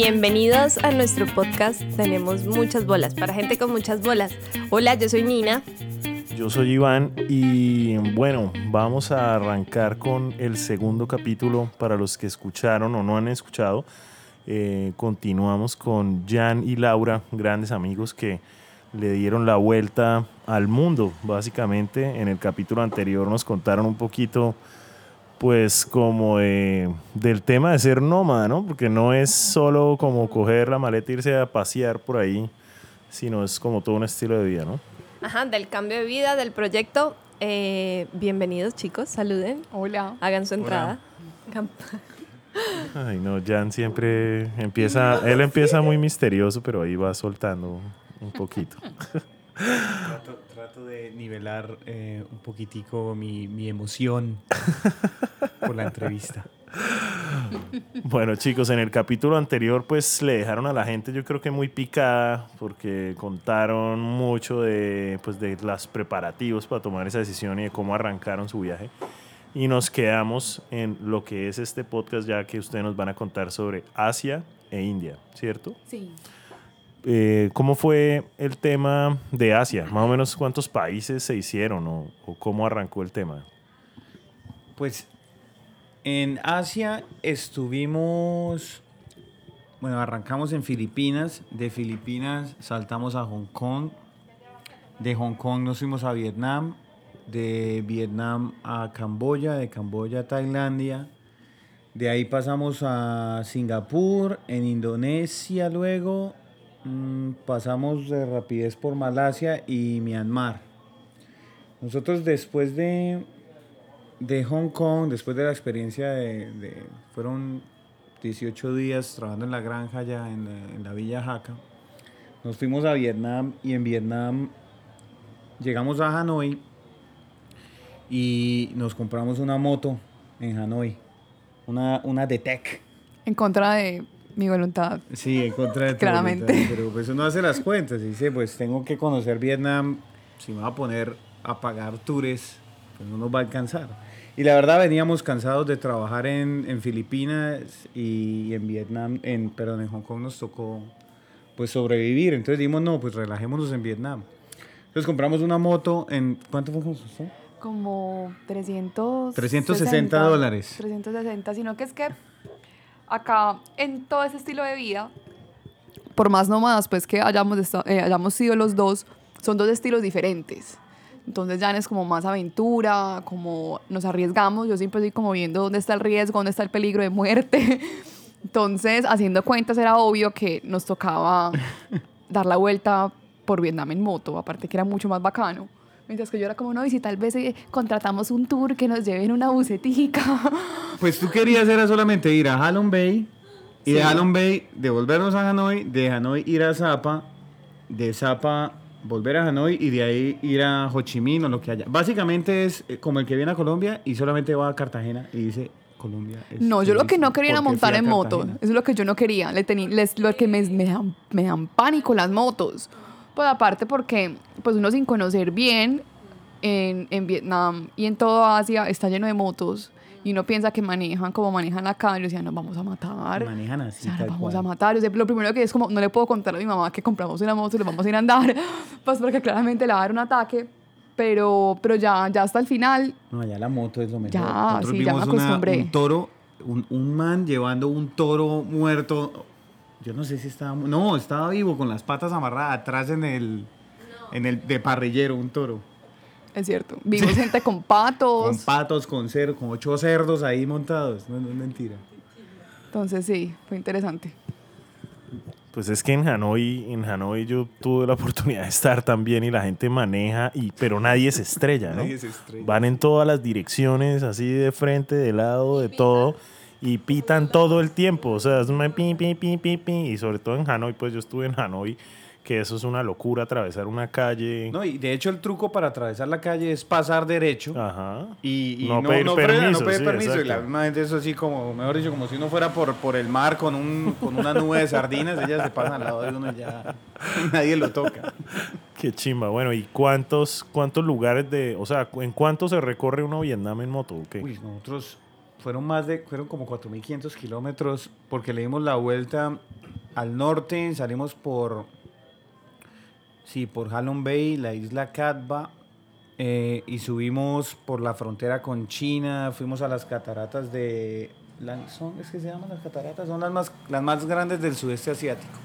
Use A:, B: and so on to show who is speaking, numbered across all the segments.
A: Bienvenidos a nuestro podcast Tenemos muchas bolas, para gente con muchas bolas. Hola, yo soy Nina.
B: Yo soy Iván y bueno, vamos a arrancar con el segundo capítulo para los que escucharon o no han escuchado. Eh, continuamos con Jan y Laura, grandes amigos que le dieron la vuelta al mundo, básicamente. En el capítulo anterior nos contaron un poquito, pues, como del tema de ser nómada, ¿no? Porque no es solo como coger la maleta e irse a pasear por ahí, sino es como todo un estilo de vida, ¿no?
A: Ajá, del cambio de vida, del proyecto. Eh, bienvenidos, chicos, saluden.
C: Hola.
A: Hagan su entrada.
B: Ay, no, Jan siempre empieza, él empieza muy misterioso, pero ahí va soltando un poquito.
D: Trato, de nivelar eh, un poquitico mi, mi emoción por la entrevista.
B: Bueno chicos, en el capítulo anterior pues le dejaron a la gente yo creo que muy picada porque contaron mucho de, pues, de los preparativos para tomar esa decisión y de cómo arrancaron su viaje. Y nos quedamos en lo que es este podcast ya que ustedes nos van a contar sobre Asia e India, ¿cierto?
C: Sí.
B: Eh, ¿Cómo fue el tema de Asia? Más o menos cuántos países se hicieron o, o cómo arrancó el tema.
D: Pues en Asia estuvimos, bueno, arrancamos en Filipinas, de Filipinas saltamos a Hong Kong, de Hong Kong nos fuimos a Vietnam, de Vietnam a Camboya, de Camboya a Tailandia, de ahí pasamos a Singapur, en Indonesia luego, mm, pasamos de rapidez por Malasia y Myanmar. Nosotros después de de Hong Kong, después de la experiencia de, fueron 18 días trabajando en la granja allá en la, Villa Jaca, nos fuimos a Vietnam y en Vietnam llegamos a Hanoi y nos compramos una moto en Hanoi, una, una DTEC.
C: En contra de mi voluntad.
D: Sí, en contra de tu
C: Claramente.
D: pero pues uno hace las cuentas y dice, pues tengo que conocer Vietnam, si me va a poner a pagar tours, pues no nos va a alcanzar. Y la verdad veníamos cansados de trabajar en, en Filipinas y en Vietnam, en, perdón, en Hong Kong nos tocó pues sobrevivir. Entonces dijimos, no, pues relajémonos en Vietnam. Entonces compramos una moto en, ¿cuánto fue usted?
C: Como 300...
D: 360 dólares.
C: 360, sino que es que acá en todo ese estilo de vida, por más nómadas pues que hayamos, eh, hayamos sido los dos, son dos estilos diferentes. Entonces ya es como más aventura, como nos arriesgamos. Yo siempre estoy como viendo dónde está el riesgo, dónde está el peligro de muerte. Entonces, haciendo cuentas, era obvio que nos tocaba dar la vuelta por Vietnam en moto, aparte que era mucho más bacano. Mientras que yo era como, no, y si tal vez eh, contratamos un tour que nos lleve en una bucetica.
D: Pues tú querías era solamente ir a Halong Bay y de Halong Bay devolvernos a Hanoi, de Hanoi ir a Zapa, de Zapa volver a Hanoi y de ahí ir a Ho Chi Minh o lo que haya. Básicamente es eh, como el que viene a Colombia y solamente va a Cartagena y dice Colombia.
C: no, yo lo que no quería era montar en moto. Eso es lo que yo no quería. Le les, lo que me, me, dan, me dan pánico las motos. Pues aparte porque pues uno sin conocer bien en, en Vietnam y en toda Asia está lleno de motos y uno piensa que manejan como manejan acá y yo decía, nos vamos a matar.
D: Manejan así.
C: O sea, nos vamos a matar. Lo primero que es como, no le puedo contar a mi mamá que compramos una moto y lo vamos a ir a andar, pues porque claramente le va a dar un ataque. Pero, pero ya, ya hasta el final.
D: No, ya la moto es lo mejor.
C: Ya, sí, ya me acostumbré.
D: un toro, un, un man llevando un toro muerto. Yo no sé si estaba. No, estaba vivo con las patas amarradas atrás en el. En el de parrillero, un toro.
C: Es cierto. Vimos gente con patos.
D: Con patos, con cerdo, con ocho cerdos ahí montados. No, es mentira.
C: Entonces sí, fue interesante.
B: Pues es que en Hanoi, en Hanoi yo tuve la oportunidad de estar también y la gente maneja, y, pero nadie se estrella, ¿no?
D: nadie se estrella.
B: Van en todas las direcciones, así de frente, de lado, de todo, y pitan todo el tiempo. O sea, es una pi, pi, pi, pi, pi. Y sobre todo en Hanoi, pues yo estuve en Hanoi que eso es una locura, atravesar una calle.
D: No, y de hecho el truco para atravesar la calle es pasar derecho.
B: Ajá.
D: Y, no, no, pedir no, permiso. no pedir permiso. Y la misma gente eso así como, mejor dicho, como si uno fuera por, por el mar con, un, con una nube de sardinas, ellas se pasan al lado de uno y ya nadie lo toca.
B: Qué chimba. Bueno, ¿y cuántos, cuántos lugares de, o sea, en cuánto se recorre uno Vietnam en moto?
D: Uy, nosotros fueron más de, fueron como 4.500 kilómetros porque le dimos la vuelta al norte, salimos por, sí, por Halong Bay, la isla Catba, eh, y subimos por la frontera con China, fuimos a las cataratas de, son, es que se llaman las cataratas, son las más, las más grandes del sudeste asiático.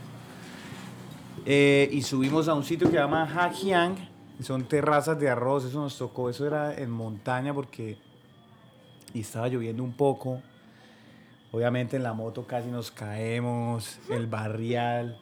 D: Eh, y subimos a un sitio que se llama Hajiang, son terrazas de arroz, eso nos tocó, eso era en montaña porque y estaba lloviendo un poco. Obviamente en la moto casi nos caemos, el barrial,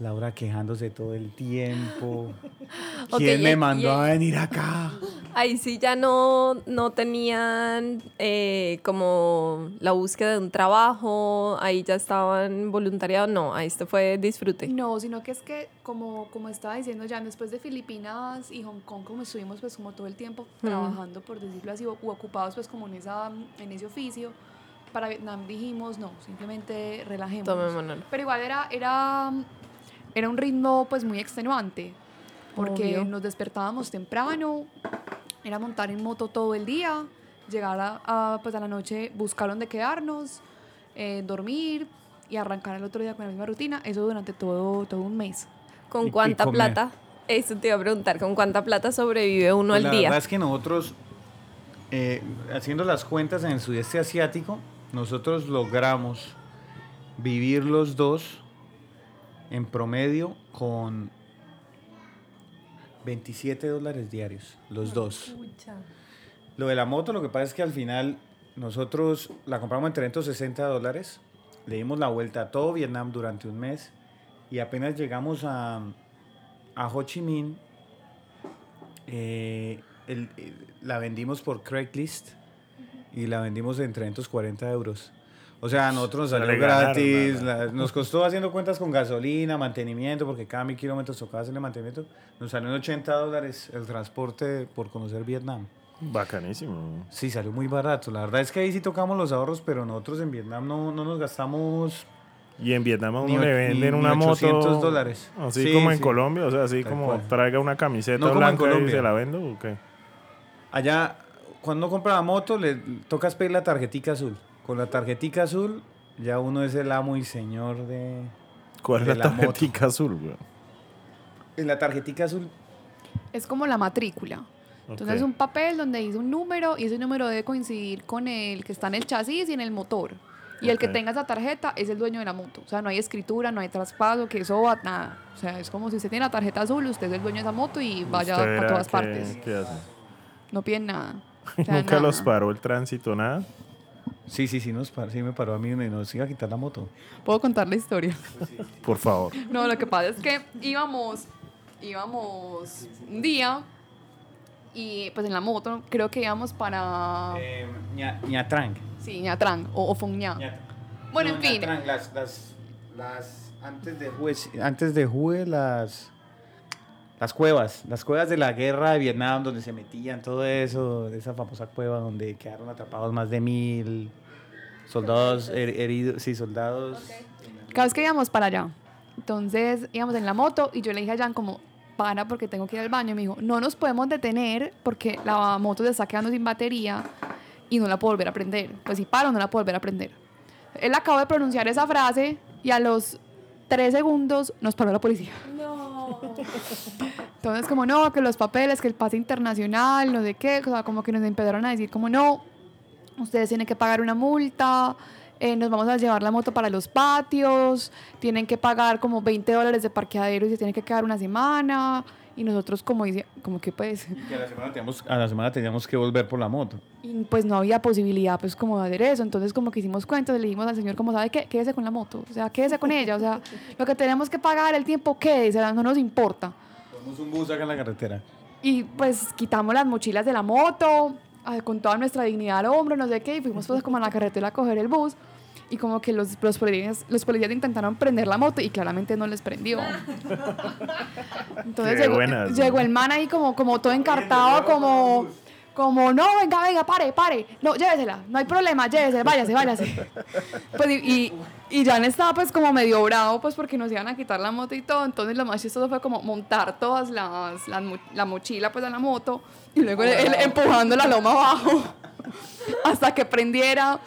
D: Laura quejándose todo el tiempo. ¿Quién
A: y-
D: me
A: y-
D: mandó a venir acá?
A: Ahí sí ya no, no tenían eh, como la búsqueda de un trabajo, ahí ya estaban voluntariados, no, ahí esto fue disfrute.
C: No, sino que es que, como, como estaba diciendo ya, después de Filipinas y Hong Kong, como estuvimos pues como todo el tiempo trabajando, por decirlo así, o, u ocupados pues como en, esa, en ese oficio, para Vietnam dijimos, no, simplemente relajemos.
A: Tomémonos.
C: Pero igual era, era, era un ritmo pues muy extenuante, porque
A: Obvio.
C: nos despertábamos temprano, era montar en moto todo el día, llegar a, a, pues a la noche, buscar dónde quedarnos, eh, dormir y arrancar el otro día con la misma rutina, eso durante todo, todo un mes.
A: ¿Con cuánta plata? Eso te iba a preguntar, ¿con cuánta plata sobrevive uno
D: Pues
A: al
D: la
A: día?
D: verdad es que nosotros, eh, haciendo las cuentas en el sudeste asiático, nosotros logramos vivir los dos en promedio con 27 dólares diarios, los dos. Lo de la moto, lo que pasa es que al final nosotros la compramos en 360 dólares, le dimos la vuelta a todo Vietnam durante un mes y apenas llegamos a, a Ho Chi Minh, eh, el- el- la vendimos por Craigslist y la vendimos en 340 euros. O sea, a nosotros nos salió
B: ganaron,
D: gratis, la- nos costó haciendo cuentas con gasolina, mantenimiento, porque cada mil kilómetros tocaba hacerle mantenimiento. Nos salió en 80 dólares el transporte por conocer Vietnam.
B: Bacanísimo.
D: Sí, salió muy barato. La verdad es que ahí sí tocamos los ahorros, pero nosotros en Vietnam no, no nos gastamos
B: Y en Vietnam a
D: Ni
B: uno
D: och-
B: le venden
D: ni-
B: una
D: ni
B: moto.
D: 800 dólares.
B: Así
D: Sí,
B: como en
D: sí.
B: Colombia, o sea, así
D: Tal
B: como
D: cual.
B: traiga una camiseta
D: No como en
B: blanca y
D: Colombia.
B: se la vendo o qué.
D: Allá, cuando uno compra la moto, le tocas pedir la tarjetica azul. Con la tarjetica azul, ya uno es el amo y señor de...
B: ¿Cuál es la
D: la moto.
B: tarjetica azul, güey?
D: En la tarjetica azul,
C: Es como la matrícula. Entonces es un papel donde dice un número y ese número debe coincidir con el que está en el chasis y en el motor. Y el que tenga esa tarjeta es el dueño de la moto. O sea, no hay escritura, no hay traspaso, que eso va nada. O sea, es como si usted tiene la tarjeta azul, usted es el dueño de esa moto y vaya
B: ¿Usted
C: para
B: verá
C: todas partes.
B: ¿Qué hace?
C: No piden nada. O sea,
B: Nunca
C: nada.
B: los paró el tránsito, nada.
D: Sí, sí, sí, nos par- sí me paró a mí y nos iba a quitar la moto.
C: Puedo contar la historia.
B: Por favor.
C: No, lo que pasa es que íbamos, íbamos un día y pues en la moto creo que íbamos para...
D: Eh, Ña- Ñatrang.
C: Sí, Ñatrán o, o.
D: Ñat-
C: Bueno,
D: No,
C: en fin.
D: Ñatrang, las, las, las, antes de Hue, antes de Hue, las, las cuevas, las cuevas de la guerra de Vietnam, donde se metían todo eso, esa famosa cueva donde quedaron atrapados más de mil soldados her- heridos, sí, soldados.
C: Cada vez que íbamos para allá. Entonces íbamos en la moto y yo le dije a Jan como, para porque tengo que ir al baño. Y me dijo, no nos podemos detener porque la moto se está quedando sin batería y no la puedo volver a prender. Pues si paro, no la puedo volver a prender. Él acabó de pronunciar esa frase y a los tres segundos nos paró la policía.
A: No.
C: Entonces, como no, que los papeles, que el pase internacional, no sé qué, o sea, como que nos empezaron a decir, como no, ustedes tienen que pagar una multa, eh, nos vamos a llevar la moto para los patios, tienen que pagar como 20 dólares de parqueadero y se tienen que quedar una semana. Y nosotros, como dice, como que pues,
D: Que a la semana teníamos, a la semana teníamos que volver por la moto.
C: y pues no había posibilidad pues como de hacer eso. Entonces, como que hicimos cuentas, le dijimos al señor, como sabe qué, quédese con la moto, o sea, quédese con ella, o sea, lo que tenemos que pagar, el tiempo, quédese, no nos importa.
D: Tomamos un bus acá en la carretera.
C: Y pues quitamos las mochilas de la moto, ah, con toda nuestra dignidad al hombro, no sé qué, y fuimos pues como a la carretera a coger el bus. Y como que los, los, policías, los policías intentaron prender la moto y claramente no les prendió. Entonces llegó,
B: buenas,
C: llegó el man ahí como, como todo encartado, como, como, no, venga, venga, pare, pare. No, llévesela, no hay problema, llévesela, váyase, váyase. Pues y, y, Jan estaba pues como medio bravo pues porque nos iban a quitar la moto y todo. Entonces lo más chistoso fue como montar todas las, las la mochila pues a la moto y luego él, él empujando la loma abajo. hasta que prendiera.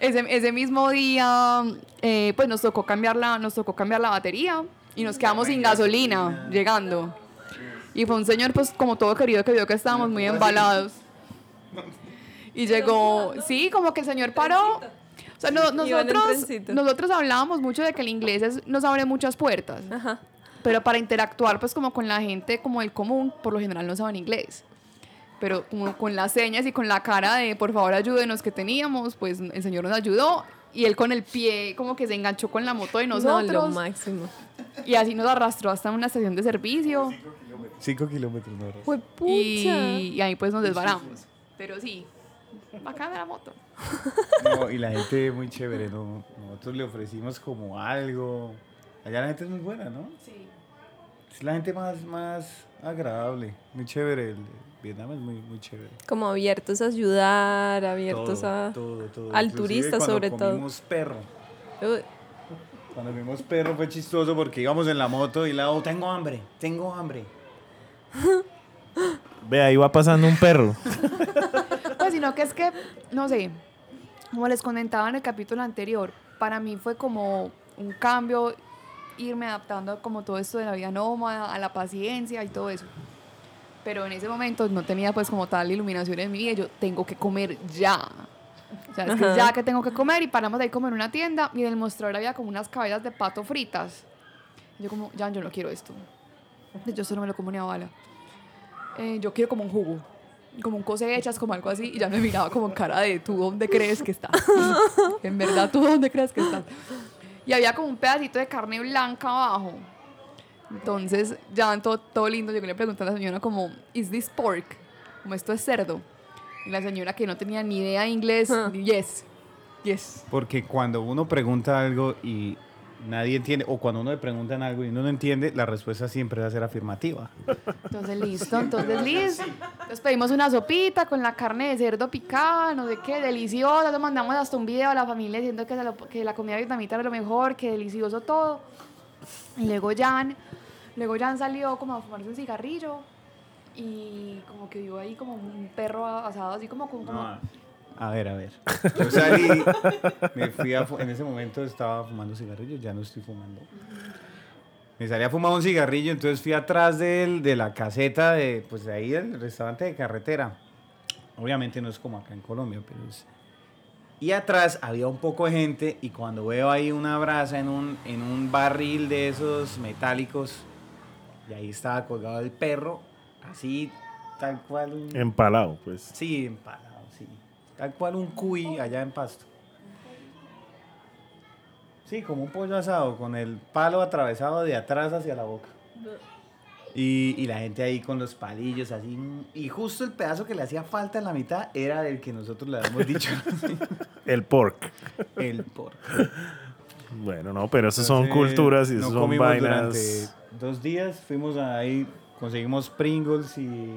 C: Ese, ese mismo día, eh, pues nos tocó, cambiar la, nos tocó cambiar la batería y nos quedamos sin gasolina llegando. Y fue un señor, pues, como todo querido, que vio que estábamos muy embalados. Y llegó, sí, como que el señor paró. O sea, no- nosotros, nosotros hablábamos mucho de que el inglés es- nos abre muchas puertas.
A: Ajá.
C: Pero para interactuar, pues, como con la gente como el común, por lo general no saben inglés. Pero como con las señas y con la cara de, por favor, ayúdenos que teníamos, pues el señor nos ayudó. Y él con el pie como que se enganchó con la moto de
A: No,
C: nosotros.
A: lo máximo.
C: y así nos arrastró hasta una estación de servicio.
D: Cinco kilómetros, no.
A: Fue pucha.
C: Y, y ahí pues nos desvaramos. Pero sí, bacana la moto.
D: No, y la gente muy chévere, ¿no? Nosotros le ofrecimos como algo. Allá la gente es muy buena, ¿no?
C: Sí.
D: Es la gente más, más agradable, muy chévere. El Vietnam es muy, muy chévere.
A: Como abiertos a ayudar, abiertos
D: Todo,
A: a...
D: todo, todo.
A: al
D: Inclusive
A: turista,
D: cuando
A: sobre todo.
D: comimos perro.
A: Uy,
D: Cuando vimos perro fue chistoso porque íbamos en la moto y la oh, tengo hambre, tengo hambre.
B: Ve, ahí va pasando un perro.
C: Pues sino que es que, no sé, como les comentaba en el capítulo anterior, para mí fue como un cambio irme adaptando a como todo esto de la vida nómada, a la paciencia y todo eso. Pero en ese momento no tenía pues como tal iluminación en mi vida, yo tengo que comer ya. O sea, es que ya que tengo que comer y paramos ahí como en una tienda y en el mostrador había como unas cabezas de pato fritas. Y yo como, ya, yo no quiero esto. Yo eso no me lo como ni a bala. Eh, yo quiero como un jugo, como un cosechas, como algo así. Y ya me miraba como en cara de, ¿tú dónde crees que estás? en verdad, ¿tú dónde crees que estás? Y había como un pedacito de carne blanca abajo. Entonces, ya todo, todo lindo, yo le pregunté a la señora como, ¿is this pork? Como esto es cerdo. Y la señora que no tenía ni idea de inglés,
A: Ah.
C: yes, yes.
D: Porque cuando uno pregunta algo y nadie entiende, o cuando uno le preguntan algo y uno no entiende, la respuesta siempre va a ser afirmativa.
C: Entonces, listo, entonces, listo. Entonces pedimos una sopita con la carne de cerdo picada, no sé qué, deliciosa. Nos mandamos hasta un video a la familia diciendo que, se lo- que la comida vietnamita era lo mejor, que delicioso todo. Y luego Jan, luego Jan salió como a fumarse un cigarrillo y como que vio ahí como un perro asado, así como con... como-
D: A ver, a ver. Yo salí, me fui a en ese momento estaba fumando cigarrillos, ya no estoy fumando. Me salí a fumar un cigarrillo, entonces fui atrás del- de la caseta de, pues de ahí del restaurante de carretera. Obviamente no es como acá en Colombia, pero es... Y atrás había un poco de gente y cuando veo ahí una brasa en un, en un barril de esos metálicos, y ahí estaba colgado el perro, así, tal cual. un-
B: Empalado, pues.
D: Sí, empalado, sí. Tal cual un cuy allá en Pasto. Sí, como un pollo asado, con el palo atravesado de atrás hacia la boca. Y, y la gente ahí con los palillos así. Y justo el pedazo que le hacía falta en la mitad era del que nosotros le habíamos dicho.
B: El pork.
D: el porco.
B: Bueno, no, pero esas son culturas y
D: no
B: esas son
D: comimos
B: vainas.
D: Dos días fuimos ahí, conseguimos Pringles y,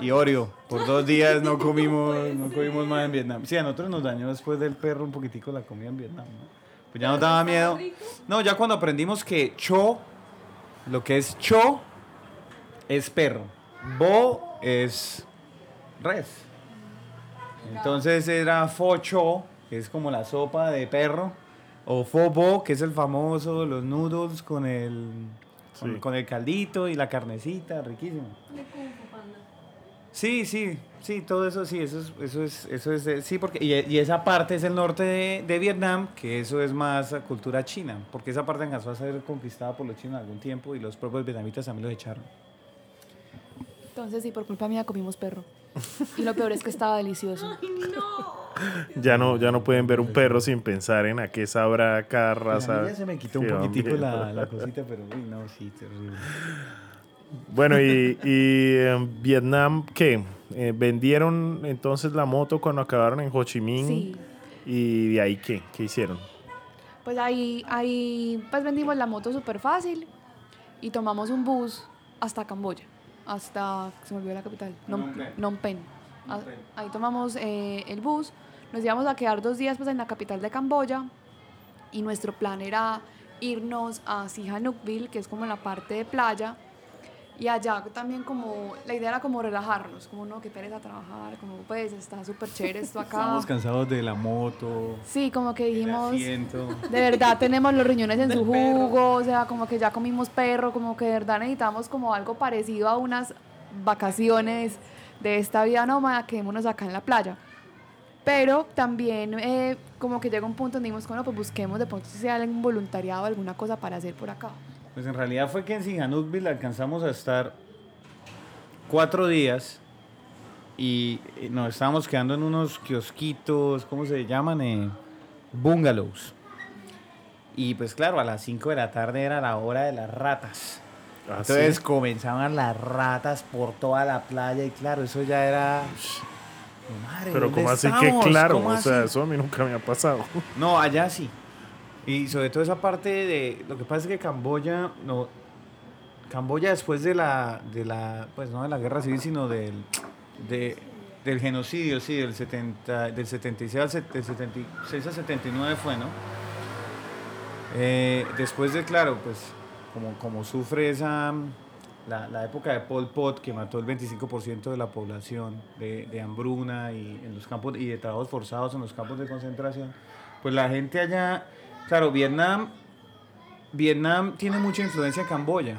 D: y Oreo. Por dos días no comimos, no comimos más en Vietnam. Sí, a nosotros nos dañó después del perro un poquitico la comida en Vietnam. ¿no? Pues ya nos daba miedo. No, ya cuando aprendimos que cho, lo que es cho, es perro. Bo es res. Entonces era fo cho, que es como la sopa de perro. O fobo, que es el famoso, los noodles con el, con,
B: Sí.
D: con el caldito y la carnecita, riquísimo. Sí, sí, sí, todo eso sí, eso es, eso es, eso es, de- sí, porque, y, y esa parte es el norte de, de Vietnam, que eso es más cultura china, porque esa parte alcanzó a ser conquistada por los chinos algún tiempo y los propios vietnamitas también los echaron.
C: Entonces sí, por culpa mía comimos perro. Y lo peor es que estaba delicioso.
B: Ya no, ya no pueden ver un perro sin pensar en a qué sabrá cada raza.
D: ya se me quitó un poquitico la, la cosita, pero uy, no, sí, terrible.
B: Bueno, y, y en Vietnam, ¿qué? Eh, ¿Vendieron entonces la moto cuando acabaron en Ho Chi Minh?
C: Sí.
B: ¿Y de ahí qué? ¿Qué hicieron?
C: Pues ahí, ahí pues vendimos la moto súper fácil y tomamos un bus hasta Camboya, hasta, se me olvidó la capital, Nom,
D: Phnom Penh.
C: Phnom Penh. Ah,
D: Penh.
C: Ahí tomamos eh, el bus, nos íbamos a quedar dos días pues en la capital de Camboya y nuestro plan era irnos a Sihanoukville, que es como la parte de playa, Y allá también como, la idea era como relajarnos, como no, que pereza trabajar, como pues está súper chévere esto acá.
D: Estamos cansados de la moto,
C: Sí, como que dijimos, de verdad tenemos los riñones en
D: Del
C: su
D: perro.
C: jugo, o sea, como que ya comimos perro, como que de verdad necesitamos como algo parecido a unas vacaciones de esta vida nómada, quedémonos acá en la playa. Pero también eh, como que llega un punto donde dijimos, bueno, pues busquemos de pronto si hay algún voluntariado, alguna cosa para hacer por acá.
D: Pues en realidad fue que en Sihanoukville alcanzamos a estar cuatro días y eh, nos estábamos quedando en unos kiosquitos, ¿cómo se llaman? Eh, bungalows. Y pues claro, a las 5 de la tarde era la hora de las ratas.
B: Ah,
D: Entonces
B: sí.
D: comenzaban las ratas por toda la playa y claro, eso ya era... Madre,
B: Pero
D: ¿dónde
B: como así que claro,
D: ¿Cómo
B: o sea,
D: así?
B: eso a mí nunca me ha pasado.
D: No, allá sí. Y sobre todo esa parte de. Lo que pasa es que Camboya. No, Camboya después de la. De la pues no de la guerra civil, sino del. De, del genocidio, sí, del, 70, del 76 al set- del 76 al 79 fue, ¿no? Eh, después de, claro, pues como, como sufre esa. La, la época de Pol Pot, que mató el 25% de la población de, de hambruna y, en los campos, y de trabajos forzados en los campos de concentración, pues la gente allá, claro, Vietnam, Vietnam tiene mucha influencia en Camboya,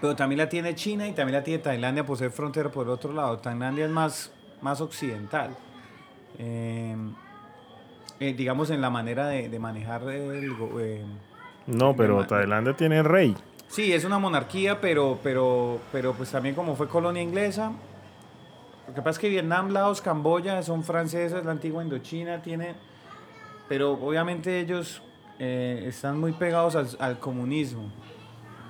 D: pero también la tiene China y también la tiene Tailandia por ser frontera por el otro lado. Tailandia es más, más occidental, eh, eh, digamos en la manera de, de manejar el... eh,
B: No, pero Tailandia tiene rey.
D: Sí, es una monarquía, pero, pero, pero pues también como fue colonia inglesa. Lo que pasa es que Vietnam, Laos, Camboya son franceses, la antigua Indochina tiene, pero obviamente ellos eh, están muy pegados al, al comunismo.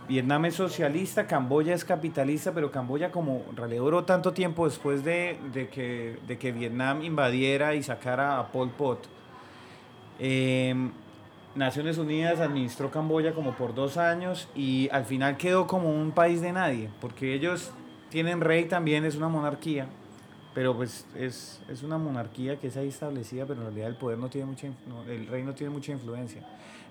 D: Vietnam es socialista, Camboya es capitalista, pero Camboya como duró tanto tiempo después de, de que, de que Vietnam invadiera y sacara a Pol Pot. Eh, Naciones Unidas administró Camboya como por dos años y al final quedó como un país de nadie, porque ellos tienen rey también, es una monarquía, pero pues es, es una monarquía que es ahí establecida, pero en realidad el poder no tiene mucha, no, el rey no tiene mucha influencia.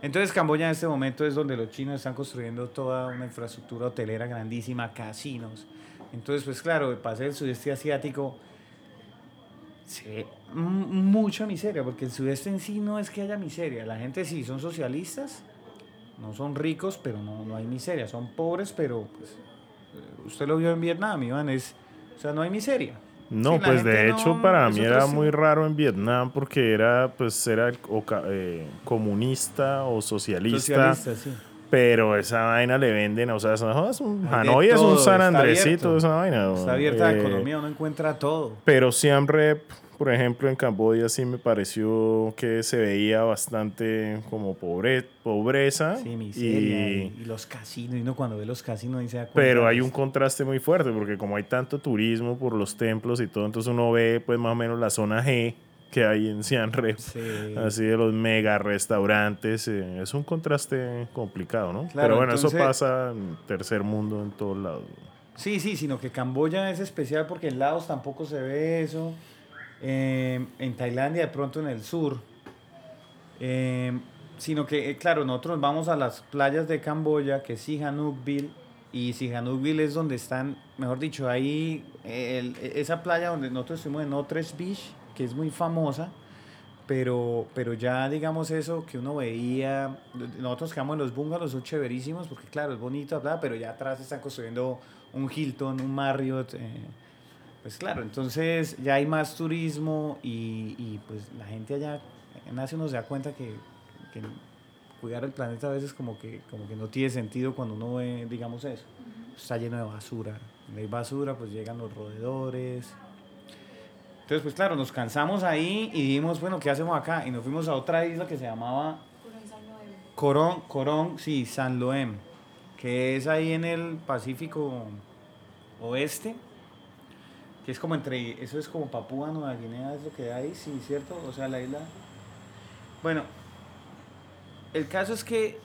D: Entonces Camboya en este momento es donde los chinos están construyendo toda una infraestructura hotelera grandísima, casinos. Entonces pues claro, para ser el sudeste asiático se ve mucha miseria, porque el sudeste en sí no es que haya miseria. La gente sí son socialistas, no son ricos, pero no, no hay miseria. Son pobres, pero pues, eh, usted lo vio en Vietnam, Iván, es, o sea, no hay miseria.
B: No,
D: Sí,
B: pues de hecho
D: no-
B: para mí era muy raro en Vietnam porque era pues era o eh, comunista o socialista,
D: Socialista, sí.
B: Pero esa vaina le venden, o sea, es un, Hanoi es un San Andresito, esa vaina.
D: Está abierta la
B: eh,
D: economía, uno encuentra todo.
B: Pero Siem Reap, por ejemplo, en Camboya sí me pareció que se veía bastante como pobre, pobreza.
D: Sí, miseria.
B: y-
D: Y, los casinos, y uno cuando ve los casinos y se da cuenta.
B: pero hay un contraste muy fuerte porque como hay tanto turismo por los templos y todo, entonces uno ve pues más o menos la zona G que hay en Siem Reap.
D: sí.
B: Así de los mega restaurantes, eh, es un contraste complicado, ¿no?
D: Claro,
B: Pero bueno, eso pasa en tercer mundo en todos lados.
D: Sí, sí, sino que Camboya es especial porque en Laos tampoco se ve eso. Eh, en Tailandia, de pronto en el sur. Eh, sino que, eh, claro, nosotros vamos a las playas de Camboya, que es Sihanoukville. Y Sihanoukville es donde están, mejor dicho, ahí, el- esa playa donde nosotros estuvimos en Otres Beach, que es muy famosa. Pero, pero ya digamos eso que uno veía, nosotros quedamos en los bungalows, son chéverísimos porque claro, es bonito, bla, pero ya atrás están construyendo un Hilton, un Marriott, eh, pues claro, entonces ya hay más turismo y, y, pues la gente allá, nace uno se da cuenta que, que cuidar el planeta a veces como que, como que no tiene sentido cuando uno ve, digamos eso, está lleno de basura, donde hay basura pues llegan los roedores, entonces, pues claro, nos cansamos ahí y dijimos, bueno, ¿qué hacemos acá? Y nos fuimos a otra isla que se llamaba Corón, Corón, sí, San Loem, que es ahí en el Pacífico Oeste, que es como entre, eso es como Papúa Nueva Guinea, es lo que hay, sí, ¿cierto? O sea, la isla... Bueno, el caso es que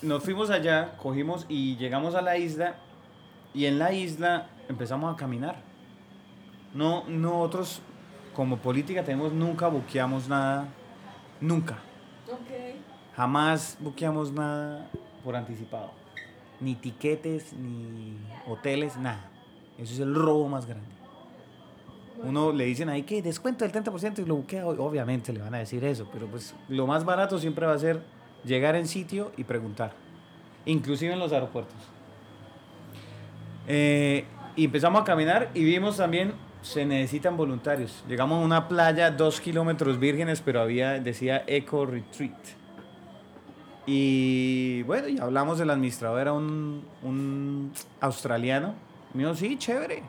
D: nos fuimos allá, cogimos y llegamos a la isla y en la isla empezamos a caminar. No, nosotros como política tenemos nunca buqueamos nada, nunca. Jamás buqueamos nada por anticipado. ni tiquetes, ni hoteles, nada. Eso es el robo más grande. Uno le dicen ahí que descuento del 30% y lo buquea, obviamente le van a decir eso, pero pues lo más barato siempre va a ser llegar en sitio y preguntar, inclusive en los aeropuertos. Eh, y empezamos a caminar y vimos también, se necesitan voluntarios. Llegamos a una playa, dos kilómetros vírgenes, pero había, decía Eco Retreat. Y bueno, y hablamos, el administrador era un, un australiano. Me dijo, sí, chévere.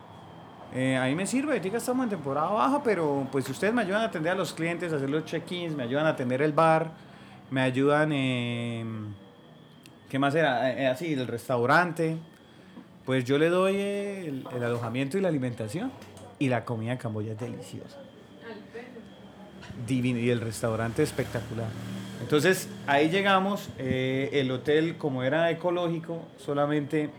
D: Eh, a mí me sirve, ahorita estamos en temporada baja, pero pues ustedes me ayudan a atender a los clientes, a hacer los check-ins, me ayudan a atender el bar, me ayudan, en ¿qué más era? Eh, así, el restaurante. Pues yo le doy el alojamiento y la alimentación. Y la comida en Camboya es deliciosa. Divino. Y el restaurante espectacular. Entonces ahí llegamos. eh, el hotel, como era ecológico, solamente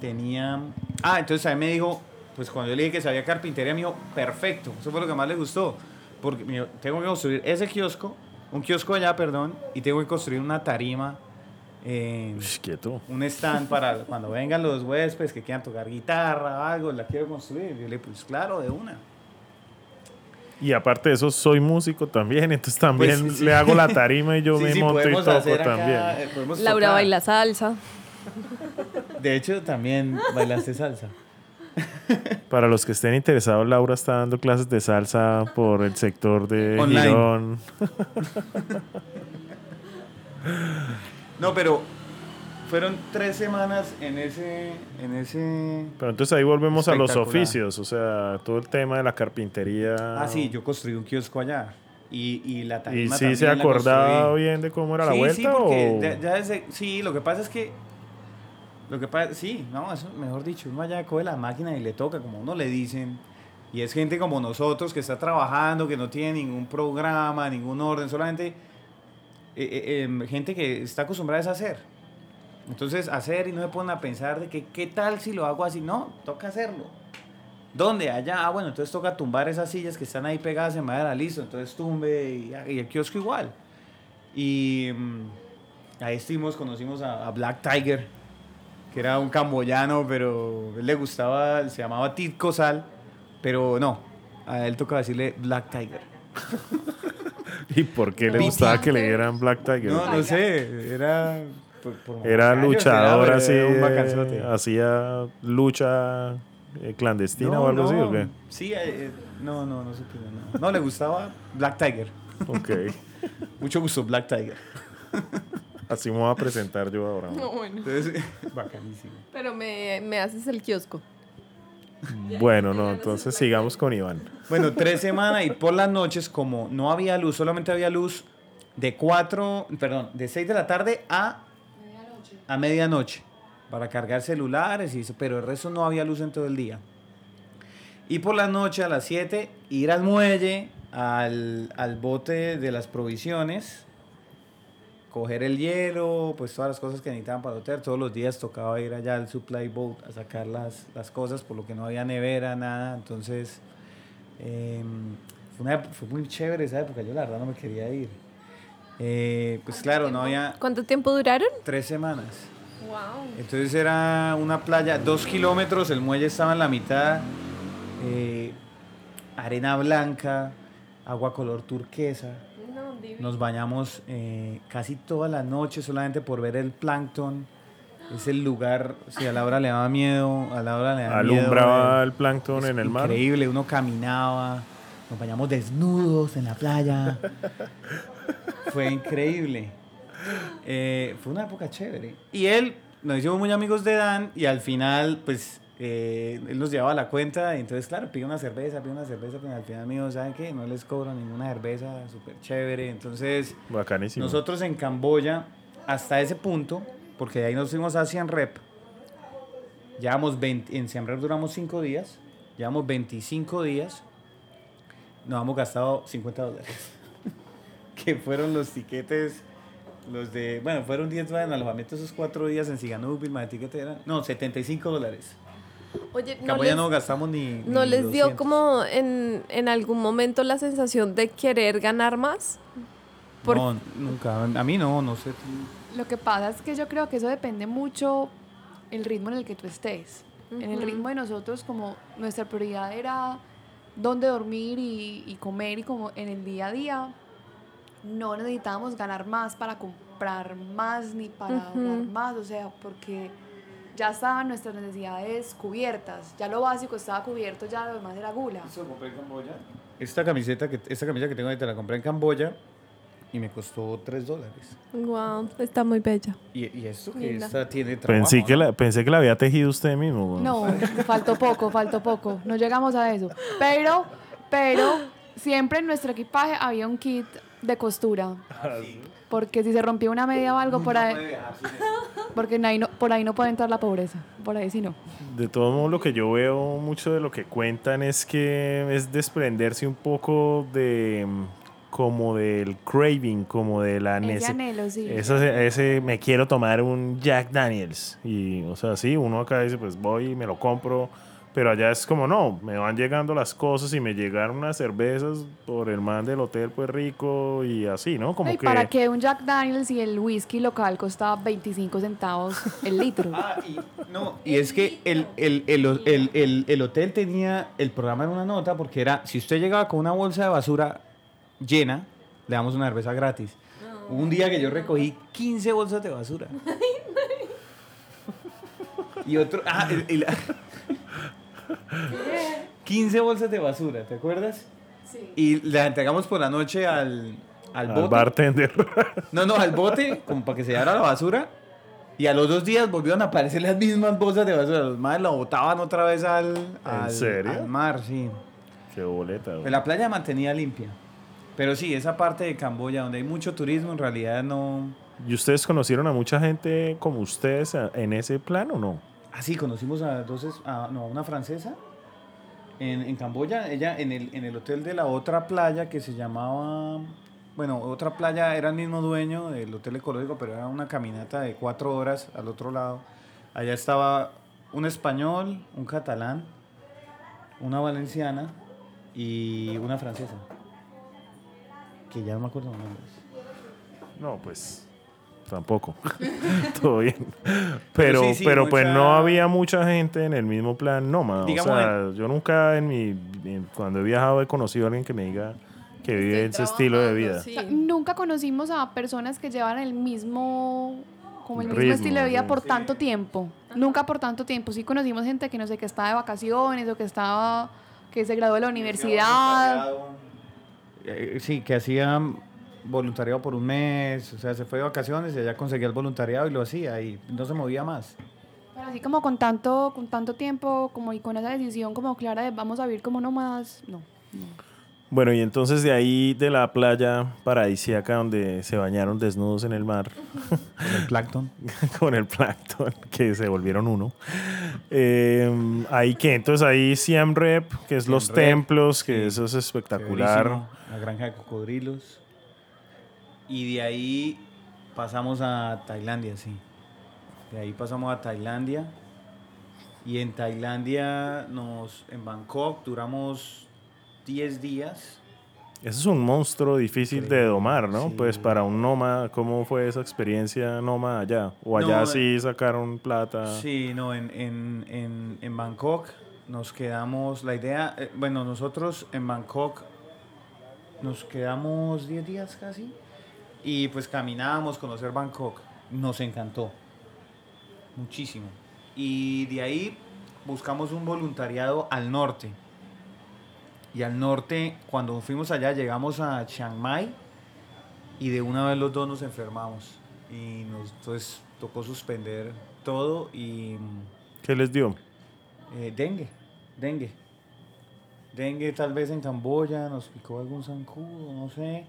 D: tenía. Ah, entonces ahí me dijo, pues cuando yo le dije que sabía carpintería, me dijo, perfecto. Eso fue lo que más le gustó. Porque dijo, tengo que construir ese kiosco, un kiosco allá, perdón, y tengo que construir una tarima. Eh,
B: quieto.
D: un stand para cuando vengan los huéspedes que quieran tocar guitarra o algo, la quiero construir. Y yo le dije, pues claro, de una.
B: Y aparte de eso, soy músico también, entonces también
D: Pues, sí.
B: le hago la tarima y yo
D: Sí,
B: me
D: sí,
B: monto y toco
D: acá,
B: también.
D: eh,
A: Laura
D: tocar.
A: baila salsa.
D: De hecho, también bailaste salsa.
B: Para los que estén interesados, Laura está dando clases de salsa por el sector de
D: Online.
B: Girón.
D: No, pero fueron tres semanas en ese, en ese.
B: Pero entonces ahí volvemos a los oficios, o sea, todo el tema de la carpintería.
D: Ah, sí, yo construí un kiosco allá. Y, y la
B: ¿Y
D: tarima
B: sí se
D: también
B: acordaba bien de cómo era la vuelta?
D: Sí, porque
B: o-
D: ya- ya desde- sí, lo que pasa es que. Lo que pasa, sí, no, eso, mejor dicho, uno allá coge la máquina y le toca, como uno le dicen. Y es gente como nosotros que está trabajando, que no tiene ningún programa, ningún orden, solamente eh, eh, em, gente que está acostumbrada a hacer. Entonces, hacer y no se ponen a pensar de que qué tal si lo hago así. No, toca hacerlo. ¿Dónde? Allá. Ah, bueno, entonces toca tumbar esas sillas que están ahí pegadas en madera, listo. Entonces tumbe y, y el kiosco igual. Y mm, ahí estuvimos, conocimos a, Black Tiger, que era un camboyano, pero le gustaba, se llamaba Tit Cosal, pero no, a él tocaba decirle Black Tiger.
B: ¿Y por qué le
A: Black
B: gustaba que le
A: Tiger.
B: dieran Black Tiger?
D: No, no sé, era... por- por
B: Era luchador
D: era-
B: así,
D: era un
B: eh,
D: bacanzote.
B: hacía lucha eh, clandestina o algo así, ¿o qué?
D: Sí, eh, no, no, no supe, no. No, le gustaba Black Tiger.
B: Ok.
D: Mucho gusto, Black Tiger.
B: Así me voy a presentar yo ahora.
A: No, bueno.
D: Entonces, bacanísimo.
A: Pero me, me haces el kiosco.
B: Bueno, no, entonces sigamos con Iván.
D: Bueno, tres semanas y por las noches, como no había luz, solamente había luz de cuatro, perdón, de seis de la tarde a a medianoche para cargar celulares y eso, pero el resto no había luz en todo el día. Y por la noche a las 7 ir al muelle, al, al bote de las provisiones, coger el hielo, pues todas las cosas que necesitaban para el hotel. Todos los días tocaba ir allá al supply boat a sacar las, las cosas, por lo que no había nevera, nada. Entonces, em, fue, una fue muy chévere esa época. Yo la verdad no me quería ir. Eh, pues claro, no había
A: ¿Cuánto tiempo duraron?
D: tres semanas.
A: Wow.
D: Entonces era una playa, dos kilómetros, el muelle estaba en la mitad, eh, arena blanca, agua color turquesa. Nos bañamos eh, casi toda la noche solamente por ver el plancton. Es el lugar, si a Laura le daba miedo, a Laura le daba miedo.
B: Alumbraba el plancton en el mar.
D: Increíble, uno caminaba, nos bañamos desnudos en la playa. Fue increíble. Eh, fue una época chévere. Y él, nos hicimos muy amigos de Dan y al final, pues, eh, él nos llevaba la cuenta y entonces, claro, pide una cerveza, pide una cerveza, pero al final dijo, ¿saben qué? No les cobro ninguna cerveza, súper chévere. Entonces,
B: Bacanísimo.
D: nosotros en Camboya, hasta ese punto, porque de ahí nos fuimos a Siem Rep, llevamos 20, en Siem Rep duramos 5 días, llevamos 25 días, nos hemos gastado 50 dólares, que fueron los tiquetes, los de, bueno, fueron 10 dólares en alojamiento esos 4 días en Sihanouk, el tiquete era, no, 75 dólares.
A: Oye, ¿no les,
D: no gastamos ni...
A: ¿no
D: ni
A: les dio
D: 200.
A: como en, en algún momento la sensación de querer ganar más? por-
D: No, nunca, a mí no, no sé.
C: Lo que pasa es que yo creo que eso depende mucho el ritmo en el que tú estés. En el ritmo de nosotros, como nuestra prioridad era dónde dormir y, y comer y como en el día a día, no necesitábamos ganar más para comprar más ni para ahorrar más, o sea, porque ya estaban nuestras necesidades cubiertas, ya lo básico estaba cubierto, ya lo demás era gula.
D: ¿Eso lo compré en Camboya? Esta camiseta, que, esta camiseta que tengo ahorita la compré en Camboya y me costó 3 dólares.
A: Wow, está muy bella.
D: Y, y esto que
A: Linda.
D: esta tiene trabajo.
B: Pensé que,
D: ¿no?
B: la, pensé que la había tejido usted mismo.
C: No, faltó poco, faltó poco. No llegamos a eso. Pero, pero siempre en nuestro equipaje había un kit de costura. Porque si se rompía una media o algo por ahí, porque ahí no, por ahí no puede entrar la pobreza. Por ahí sí no.
B: De todos modos, lo que yo veo mucho de lo que cuentan es que es desprenderse un poco de mm, como del craving, como de la
C: Ese
B: necesidad.
C: anhelo, sí.
B: Ese, ese me quiero tomar un Jack Daniels. Y, o sea, sí, uno acá dice, pues voy y me lo compro. Pero allá es como, no, me van llegando las cosas y me llegaron unas cervezas por el man del hotel, pues rico y así, ¿no? Como que.
C: ¿Para qué un Jack Daniels y el whisky local costaba 25 centavos el litro?
D: Ah, y, no, y es que el, el, el, el, el- el hotel tenía, el programa era una nota porque era, si usted llegaba con una bolsa de basura llena, le damos una cerveza gratis. Hubo un día que yo recogí 15 bolsas de basura. Y otro, ah, 15 bolsas de basura, ¿te acuerdas?
C: Sí.
D: Y las entregamos por la noche al, al,
B: al
D: bote.
B: bartender.
D: No, no, al bote, como para que se llevara la basura. Y a los dos días volvieron a aparecer las mismas bolsas de basura. Los madres la botaban otra vez al, al,
B: serio?
D: al mar, sí.
B: Qué boleta.
D: Pues la playa mantenía limpia. Pero sí, esa parte de Camboya donde hay mucho turismo, en realidad no...
B: ¿Y ustedes conocieron a mucha gente como ustedes en ese plan o no?
D: Ah, sí, conocimos a dos, es- a, no, una francesa en, en Camboya, ella en el, en el hotel de la otra playa que se llamaba, bueno, otra playa era el mismo dueño del hotel ecológico, pero era una caminata de cuatro horas al otro lado. Allá estaba un español, un catalán, una valenciana y una francesa, que ya no me acuerdo los nombres.
B: No, pues tampoco. Todo bien. Pero,
D: sí, sí,
B: pero pues no había mucha gente en el mismo plan nómada.
D: Digamos,
B: o sea, yo nunca en mi en- cuando he viajado he conocido a alguien que me diga que vive ese estilo de vida.
A: Sí.
C: O sea, nunca conocimos a personas que llevan el mismo como el mismo
B: Ritmo,
C: estilo de vida
B: sí.
C: por tanto tiempo. Nunca por tanto tiempo. Sí conocimos gente que no sé que estaba de vacaciones o que estaba que se graduó de la universidad.
D: Eh, Sí, que hacía voluntariado por un mes, o sea, se fue de vacaciones y allá conseguía el voluntariado y lo hacía y no se movía más.
C: Pero así como con tanto con tanto tiempo como y con esa decisión como clara de vamos a vivir como nómadas, no.
B: Bueno, y entonces de ahí de la playa paradisíaca donde se bañaron desnudos en el mar
D: El plancton.
B: con el plancton, que se volvieron uno. Eh, ahí que entonces ahí Siem Rep, que es los
D: Reap,
B: templos, que
D: sí.
B: eso es espectacular.
D: La granja de cocodrilos. Y de ahí pasamos a Tailandia, sí. De ahí pasamos a Tailandia. Y en Tailandia, nos, en Bangkok, duramos 10 días.
B: Eso es un monstruo difícil de domar, ¿no?
D: Sí.
B: Pues para un nómada, ¿cómo fue esa experiencia nómada allá? ¿O allá
D: No,
B: sí sacaron plata?
D: Sí, no, en, en, en, en Bangkok nos quedamos, la idea, eh, bueno, nosotros en Bangkok nos quedamos 10 días casi y pues caminábamos, conocer Bangkok, nos encantó, muchísimo. Y de ahí buscamos un voluntariado al norte. Y al norte, cuando fuimos allá, llegamos a Chiang Mai y de una vez los dos nos enfermamos. Y nos entonces tocó suspender todo y
B: ¿Qué les dio?
D: eh, dengue, dengue. Dengue tal vez en Camboya, nos picó algún zancudo, no sé.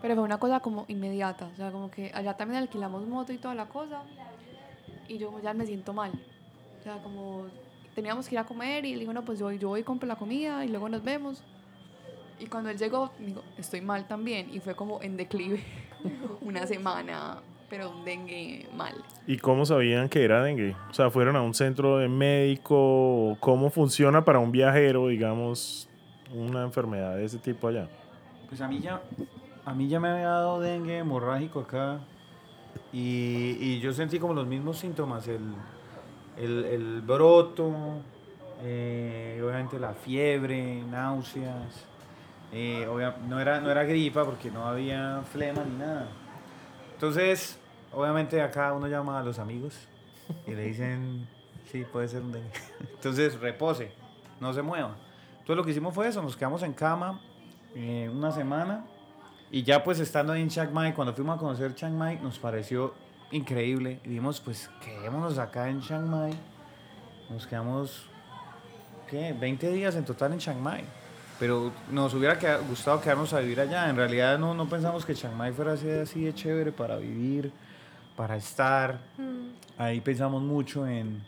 C: Pero fue una cosa como inmediata, o sea, como que allá también alquilamos moto y toda la cosa y yo ya me siento mal. O sea, como teníamos que ir a comer y él dijo, no, pues yo, voy- yo voy y compro la comida y luego nos vemos. Y cuando él llegó, digo, estoy mal también y fue como en declive una semana, pero un dengue mal.
B: ¿Y cómo sabían que era dengue? O sea, ¿fueron a un centro de médico? ¿Cómo funciona para un viajero, digamos, una enfermedad de ese tipo allá?
D: Pues a mí ya, a mí ya me había dado dengue hemorrágico acá y, y yo sentí como los mismos síntomas, el, el, el broto, eh, obviamente la fiebre, náuseas. eh, obvia- no, era, no era gripa porque no había flema ni nada. Entonces, obviamente acá uno llama a los amigos y le dicen, sí, puede ser un dengue. Entonces, repose, no se mueva. Entonces lo que hicimos fue eso, nos quedamos en cama eh, una semana y ya pues estando ahí en Chiang Mai, cuando fuimos a conocer Chiang Mai, nos pareció increíble. Y dijimos, pues quedémonos acá en Chiang Mai. Nos quedamos, ¿qué? 20 días en total en Chiang Mai. Pero nos hubiera gustado quedarnos a vivir allá. En realidad no, no pensamos que Chiang Mai fuera así, así de chévere para vivir, para estar. Ahí pensamos mucho en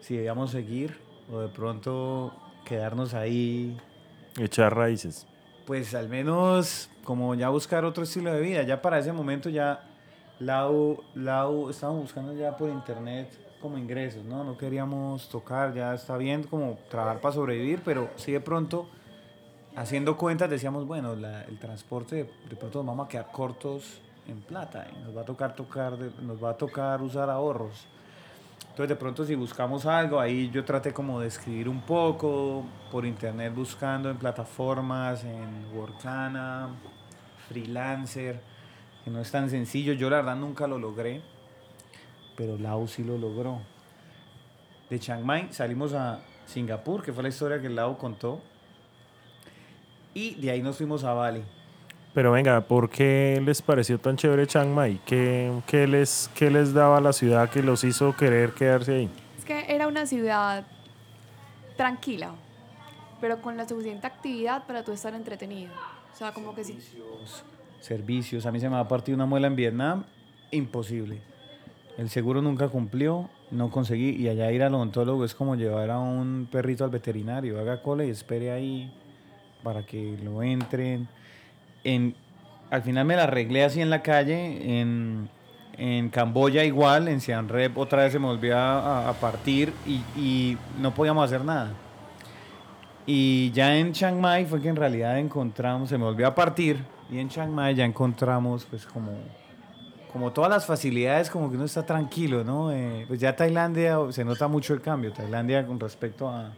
D: si debíamos seguir o de pronto quedarnos ahí
B: Echar raíces.
D: Pues al menos como ya buscar otro estilo de vida. Ya para ese momento ya Lau, Lau estábamos buscando ya por internet como ingresos, ¿no? No queríamos tocar, ya está bien como trabajar para sobrevivir, pero sí de pronto haciendo cuentas decíamos, bueno, la- el transporte de, pronto nos vamos a quedar cortos en plata y nos va a tocar tocar, nos va a tocar usar ahorros. Entonces de pronto si buscamos algo, ahí yo traté como de escribir un poco por internet buscando en plataformas, en Workana, Freelancer, que no es tan sencillo. Yo la verdad nunca lo logré, pero Lau sí lo logró. De Chiang Mai salimos a Singapur, que fue la historia que Lau contó, y de ahí nos fuimos a Bali.
B: Pero venga, ¿por qué les pareció tan chévere Chiang Mai? ¿Qué, qué les, qué les daba a la ciudad que los hizo querer quedarse ahí?
C: Es que era una ciudad tranquila, pero con la suficiente actividad para tú estar entretenido. O sea, como que sí.
D: servicios. A mí se me va a partir una muela en Vietnam, imposible. El seguro nunca cumplió, no conseguí. Y allá ir al odontólogo es como llevar a un perrito al veterinario. Haga cola y espere ahí para que lo entren. En, al final me la arreglé así en la calle. En, en Camboya igual, en Siem Reap otra vez se me volvió a, partir y, y no podíamos hacer nada. Y ya en Chiang Mai fue que en realidad encontramos, se me volvió a partir, y en Chiang Mai ya encontramos pues como, como todas las facilidades, como que uno está tranquilo, ¿no? Eh, pues ya Tailandia se nota mucho el cambio, Tailandia con respecto a,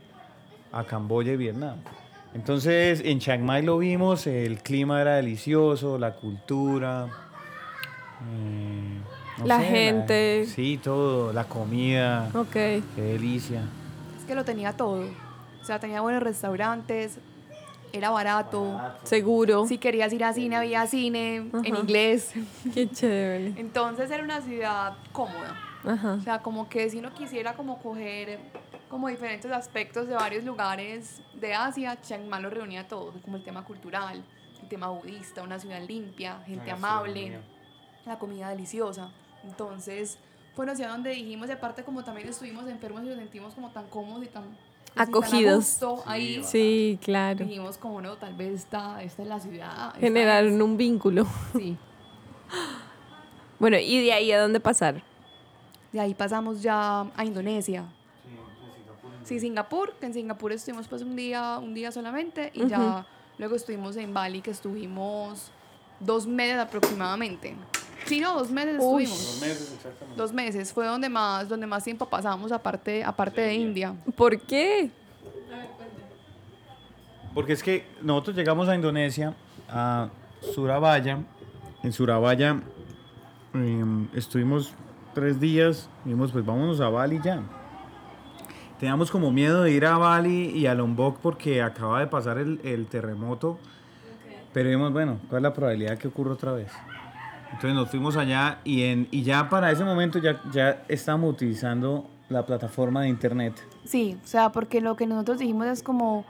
D: a Camboya y Vietnam. Entonces en Chiang Mai lo vimos, el clima era delicioso, la cultura. eh, no
A: La
D: sé,
A: gente.
D: sí, todo, la comida,
A: Ok.
D: qué delicia.
C: Es que lo tenía todo. O sea, tenía buenos restaurantes, era barato.
A: Seguro.
C: Si querías ir a cine, había cine en inglés.
A: Qué chévere.
C: Entonces era una ciudad cómoda.
A: Ajá.
C: O sea, como que si uno quisiera como coger como diferentes aspectos de varios lugares de Asia, Chiang Mai lo reunía todo, como el tema cultural, el tema budista, una ciudad limpia, gente amable, la comida deliciosa. Entonces, fue una ciudad donde dijimos, y aparte como también estuvimos enfermos y nos sentimos como tan cómodos y tan, pues, y tan a
A: Acogidos.
C: gusto ahí,
A: Sí, claro.
C: dijimos como no, tal vez esta, esta es la ciudad.
A: Generaron
C: es".
A: un vínculo.
C: Sí.
A: Bueno, ¿y de ahí a dónde pasar?
C: De ahí pasamos ya a Indonesia. Sí, Singapur, que en Singapur estuvimos pues un día, un día solamente y ya luego estuvimos en Bali, que estuvimos dos meses aproximadamente. Sí, no, dos meses
A: Uy.
C: estuvimos. Dos meses, fue donde más, donde más tiempo pasamos aparte, aparte de India.
A: ¿Por qué?
D: Porque es que nosotros llegamos a Indonesia, a Surabaya. En Surabaya em, estuvimos tres días. Dijimos, pues vámonos a Bali ya. Teníamos como miedo de ir a Bali y a Lombok porque acaba de pasar el, el terremoto. Pero dijimos, bueno, ¿cuál es la probabilidad que ocurra otra vez? Entonces nos fuimos allá y, en, y ya para ese momento ya, ya estábamos utilizando la plataforma de internet.
C: Sí, o sea, porque lo que nosotros dijimos es como,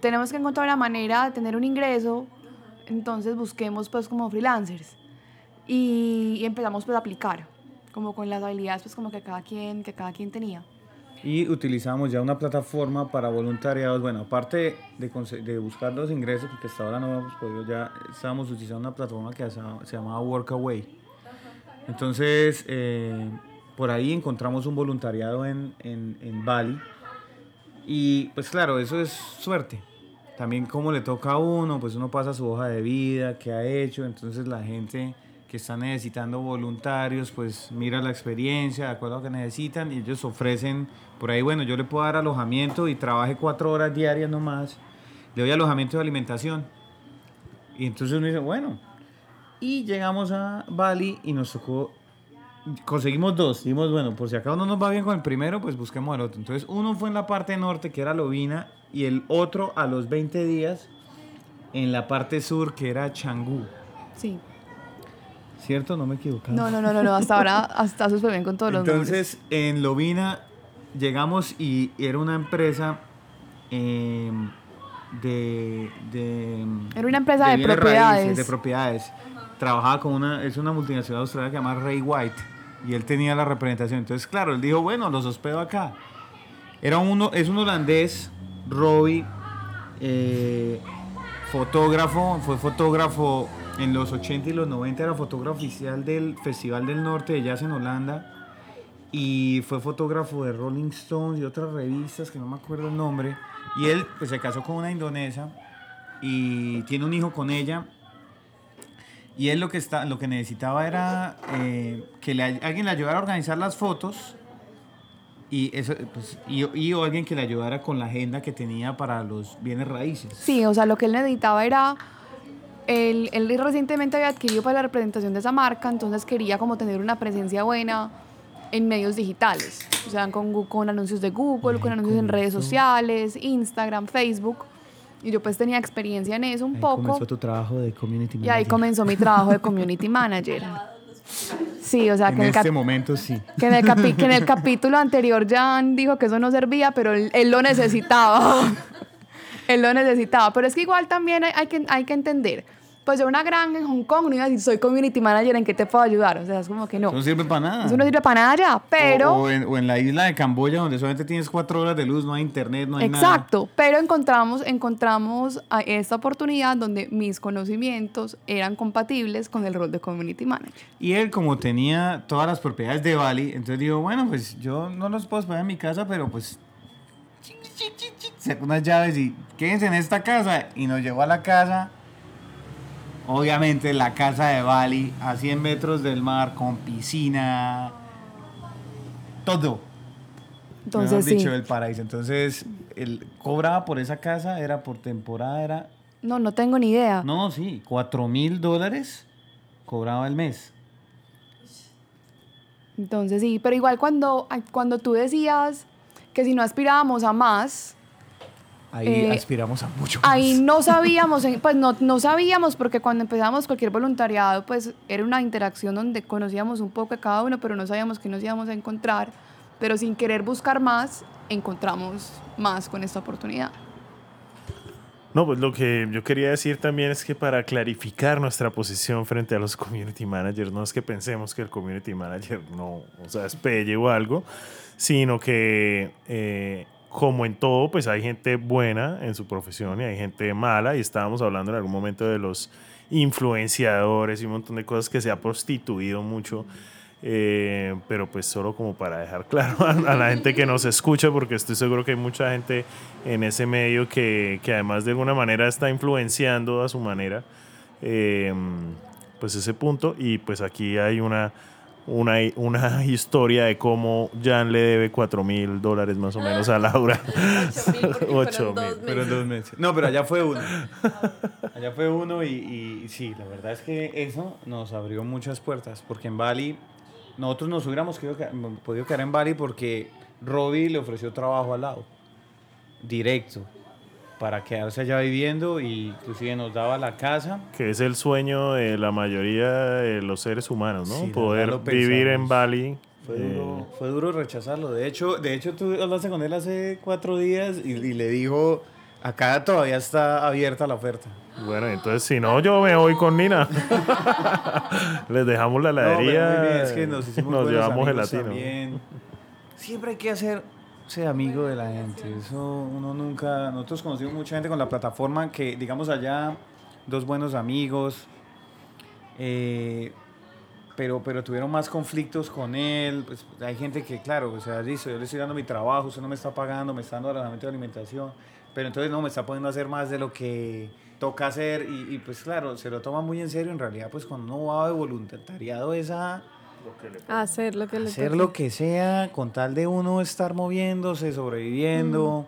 C: tenemos que encontrar una manera de tener un ingreso, entonces busquemos pues como freelancers. Y, y empezamos pues a aplicar, como con las habilidades pues como que cada quien, que cada quien tenía.
D: Y utilizamos ya una plataforma para voluntariados. Bueno, aparte de, de buscar los ingresos, porque hasta ahora no hemos podido, ya estábamos utilizando una plataforma que se llamaba Workaway. Entonces, eh, por ahí encontramos un voluntariado en, en, en Bali. Y pues claro, eso es suerte. También como le toca a uno, pues uno pasa su hoja de vida, qué ha hecho. Entonces la gente que están necesitando voluntarios, pues mira la experiencia, de acuerdo a lo que necesitan, y ellos ofrecen, por ahí, bueno, yo le puedo dar alojamiento y trabaje cuatro horas diarias nomás, le doy alojamiento y alimentación. Y entonces uno dice, bueno, y llegamos a Bali y nos tocó, conseguimos dos, dijimos, bueno, por si acá uno nos va bien con el primero, pues busquemos el otro. Entonces uno fue en la parte norte, que era Lovina, y el otro a los 20 días en la parte sur, que era Changú.
C: Sí.
D: ¿Cierto? No me equivoco.
C: No, no, no, no, no, hasta ahora está súper bien con todos los nombres.
D: Entonces, en Lovina llegamos y era una empresa eh, de, de-
C: Era una empresa de propiedades.
D: raíces, de propiedades. Trabajaba con una, es una multinacional australiana que se llama Ray White. Y él tenía la representación. Entonces, claro, él dijo, bueno, los hospedo acá. Era uno, es un holandés, Robbie, eh, fotógrafo, fue fotógrafo en los 80 y los 90, era fotógrafo oficial del Festival del Norte de Jazz en Holanda y fue fotógrafo de Rolling Stones y otras revistas que no me acuerdo el nombre. Y él pues, se casó con una indonesa y tiene un hijo con ella. Y él lo que, está, lo que necesitaba era eh, que le, alguien le ayudara a organizar las fotos y, eso, pues, y, y alguien que le ayudara con la agenda que tenía para los bienes raíces.
C: Sí, o sea, lo que él necesitaba era. Él, él recientemente había adquirido para la representación de esa marca, entonces quería como tener una presencia buena en medios digitales. O sea, con, con anuncios de Google, con anuncios en redes sociales, Instagram, Facebook. Y yo pues tenía experiencia en eso un
D: Ahí
C: poco.
D: comenzó tu trabajo de community
C: Y ahí
D: manager.
C: comenzó mi trabajo de community manager. Sí, o sea,
D: En
C: que en,
D: este momento sí.
C: que en el capi- que en el capítulo anterior Jan dijo que eso no servía, pero él, él lo necesitaba. él lo necesitaba. Pero es que igual también hay, hay que, hay que entender. Pues yo una gran en Hong Kong no iba a decir, soy community manager, ¿en qué te puedo ayudar? O sea, es como que no.
D: Eso no sirve para nada.
C: Eso no sirve para nada ya, pero...
D: O, o en, o en la isla de Camboya, donde solamente tienes cuatro horas de luz, no hay internet, no hay nada.
C: Exacto, pero encontramos, encontramos a esta oportunidad donde mis conocimientos eran compatibles con el rol de community manager.
D: Y él, como tenía todas las propiedades de Bali, entonces digo, bueno, pues yo no los puedo esperar en mi casa, pero pues. chi, chi, chi, chi, Sacó unas llaves y quédense en esta casa. Y nos llevó a la casa. Obviamente, la casa de Bali, a 100 metros del mar, con piscina. Todo.
C: Entonces,
D: Mejor
C: sí.
D: dicho, el paraíso. Entonces, él cobraba por esa casa, era por temporada, era.
C: No, no tengo ni idea.
D: No, sí, 4 mil dólares cobraba el mes.
C: Entonces sí, pero igual cuando, cuando tú decías que si no aspirábamos a más,
D: Ahí
C: Eh,
D: aspiramos a mucho más.
C: ahí no sabíamos, pues no, no sabíamos porque cuando empezamos cualquier voluntariado, pues era una interacción donde conocíamos un poco de cada uno, pero no sabíamos qué nos íbamos a encontrar, pero sin querer buscar más, encontramos más con esta oportunidad.
B: No, pues lo que yo quería decir también es que para clarificar nuestra posición frente a los community managers, no es que pensemos que el community manager no, o sea, es pelle o algo, sino que eh, como en todo, pues hay gente buena en su profesión y hay gente mala, y estábamos hablando en algún momento de los influenciadores y un montón de cosas que se ha prostituido mucho. eh, pero pues solo como para dejar claro a, la gente que nos escucha, porque estoy seguro que hay mucha gente en ese medio que, que además de alguna manera está influenciando a su manera, eh, pues ese punto. Y pues aquí hay una, una, una historia de cómo Jan le debe 4 mil dólares más o menos a Laura.
A: 8 mil.
D: Pero en dos meses. No, pero allá fue uno. Allá fue uno y, y sí, la verdad es que eso nos abrió muchas puertas. Porque en Bali, nosotros nos hubiéramos podido quedar en Bali porque Robbie le ofreció trabajo al lado, directo, para quedarse allá viviendo y inclusive nos daba la casa.
B: que es el sueño de la mayoría de los seres humanos, ¿no?
D: Sí,
B: Poder vivir en. Bali.
D: Fue
B: eh,
D: duro, fue duro rechazarlo. De hecho, de hecho, tú hablaste con él hace cuatro días y, y le dijo, acá todavía está abierta la oferta.
B: Bueno, entonces si no, yo me voy con Nina. Les dejamos la heladería.
D: es que nos
B: nos llevamos
D: amigos
B: gelatino.
D: también. Siempre hay que hacer ser amigo de la gente. Eso uno nunca. Nosotros conocimos mucha gente con la plataforma que, digamos, allá, dos buenos amigos. eh, pero, pero tuvieron más conflictos con él. Pues, hay gente que, claro, o sea, listo, yo le estoy dando mi trabajo, usted no me está pagando, me está dando alojamiento de alimentación. Pero entonces no, me está poniendo hacer más de lo que toca hacer y, y, pues claro, se lo toma muy en serio. En realidad, pues cuando uno va de voluntariado
A: hacer lo que le
D: hacer lo que sea con tal de uno estar moviéndose, sobreviviendo.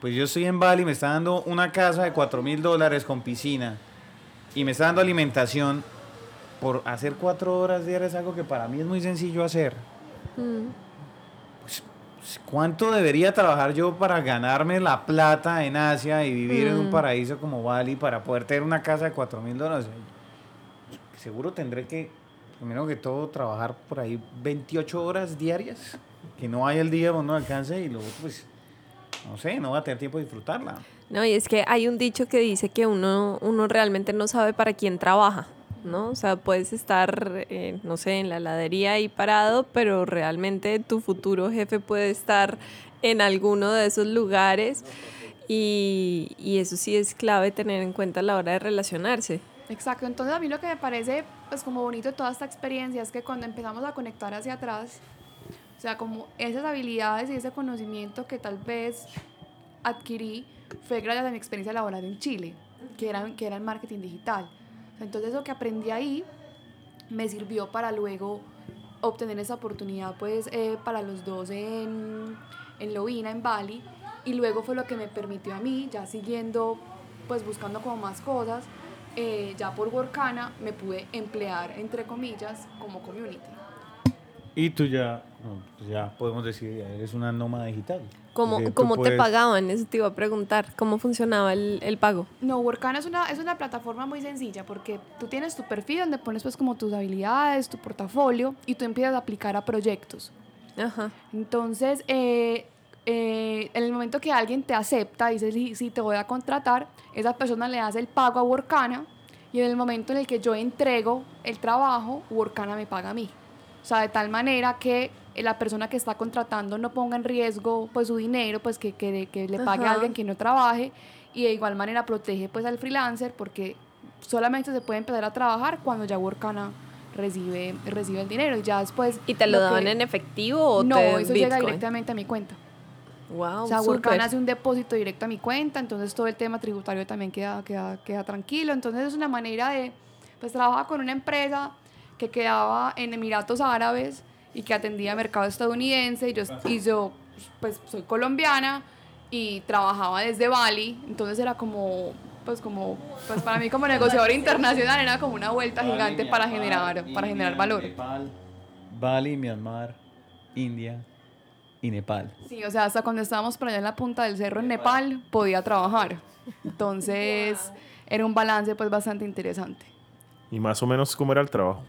D: Pues yo estoy en Bali, me está dando una casa de 4 mil dólares con piscina y me está dando alimentación por hacer cuatro horas diarias, algo que para mí es muy sencillo hacer. Pues, ¿Cuánto debería trabajar yo para ganarme la plata en Asia y vivir en un paraíso como Bali para poder tener una casa de 4 mil dólares? Seguro tendré que, primero que todo, trabajar por ahí 28 horas diarias, que no haya el día donde no alcance y luego, pues, no sé, no va a tener tiempo de disfrutarla.
A: No, y es que hay un dicho que dice que uno, uno realmente no sabe para quién trabaja. ¿no? O sea, puedes estar, eh, no sé, en la heladería ahí parado, pero realmente tu futuro jefe puede estar en alguno de esos lugares y, y, eso sí es clave tener en cuenta a la hora de relacionarse.
C: Exacto, entonces a mí lo que me parece pues como bonito toda esta experiencia es que cuando empezamos a conectar hacia atrás, o sea, como esas habilidades y ese conocimiento que tal vez adquirí fue gracias a mi experiencia laboral en Chile, que era, que era el marketing digital. Entonces lo que aprendí ahí me sirvió para luego obtener esa oportunidad pues eh, para los dos en, en Lovina, en Bali, y luego fue lo que me permitió a mí, ya siguiendo pues buscando como más cosas, eh, ya por Workana me pude emplear entre comillas como community.
D: Y tú ya, pues ya podemos decir, eres una nómada digital.
A: ¿Cómo, cómo te pagaban? Eso te iba a preguntar. ¿Cómo funcionaba el, el pago?
C: No, Workana es una, es una plataforma muy sencilla porque tú tienes tu perfil donde pones pues como tus habilidades, tu portafolio y tú empiezas a aplicar a proyectos. Ajá. Entonces, eh, eh, en el momento que alguien te acepta, dice, sí, sí, te voy a contratar, esa persona le hace el pago a Workana y en el momento en el que yo entrego el trabajo, Workana me paga a mí. O sea, de tal manera que la persona que está contratando no ponga en riesgo pues su dinero, pues que, que, que le pague a alguien que no trabaje y de igual manera protege pues al freelancer porque solamente se puede empezar a trabajar cuando ya Workana recibe, recibe el dinero y ya después...
A: ¿Y te lo, daban en efectivo o
C: No, eso llega directamente a mi cuenta.
A: Wow,
C: o sea, Workana hace un depósito directo a mi cuenta, entonces todo el tema tributario también queda, queda, queda tranquilo. Entonces es una manera de, pues trabajar con una empresa que quedaba en Emiratos Árabes, y que atendía mercado estadounidense y yo, y yo pues soy colombiana y trabajaba desde Bali, entonces era como pues como pues para mí como negociador internacional era como una vuelta gigante para generar para generar valor.
D: Bali, Myanmar, India y Nepal.
C: Sí, o sea, hasta cuando estábamos por allá en la punta del cerro en Nepal podía trabajar. Entonces, era un balance pues bastante interesante.
B: ¿Y más o menos cómo era el trabajo?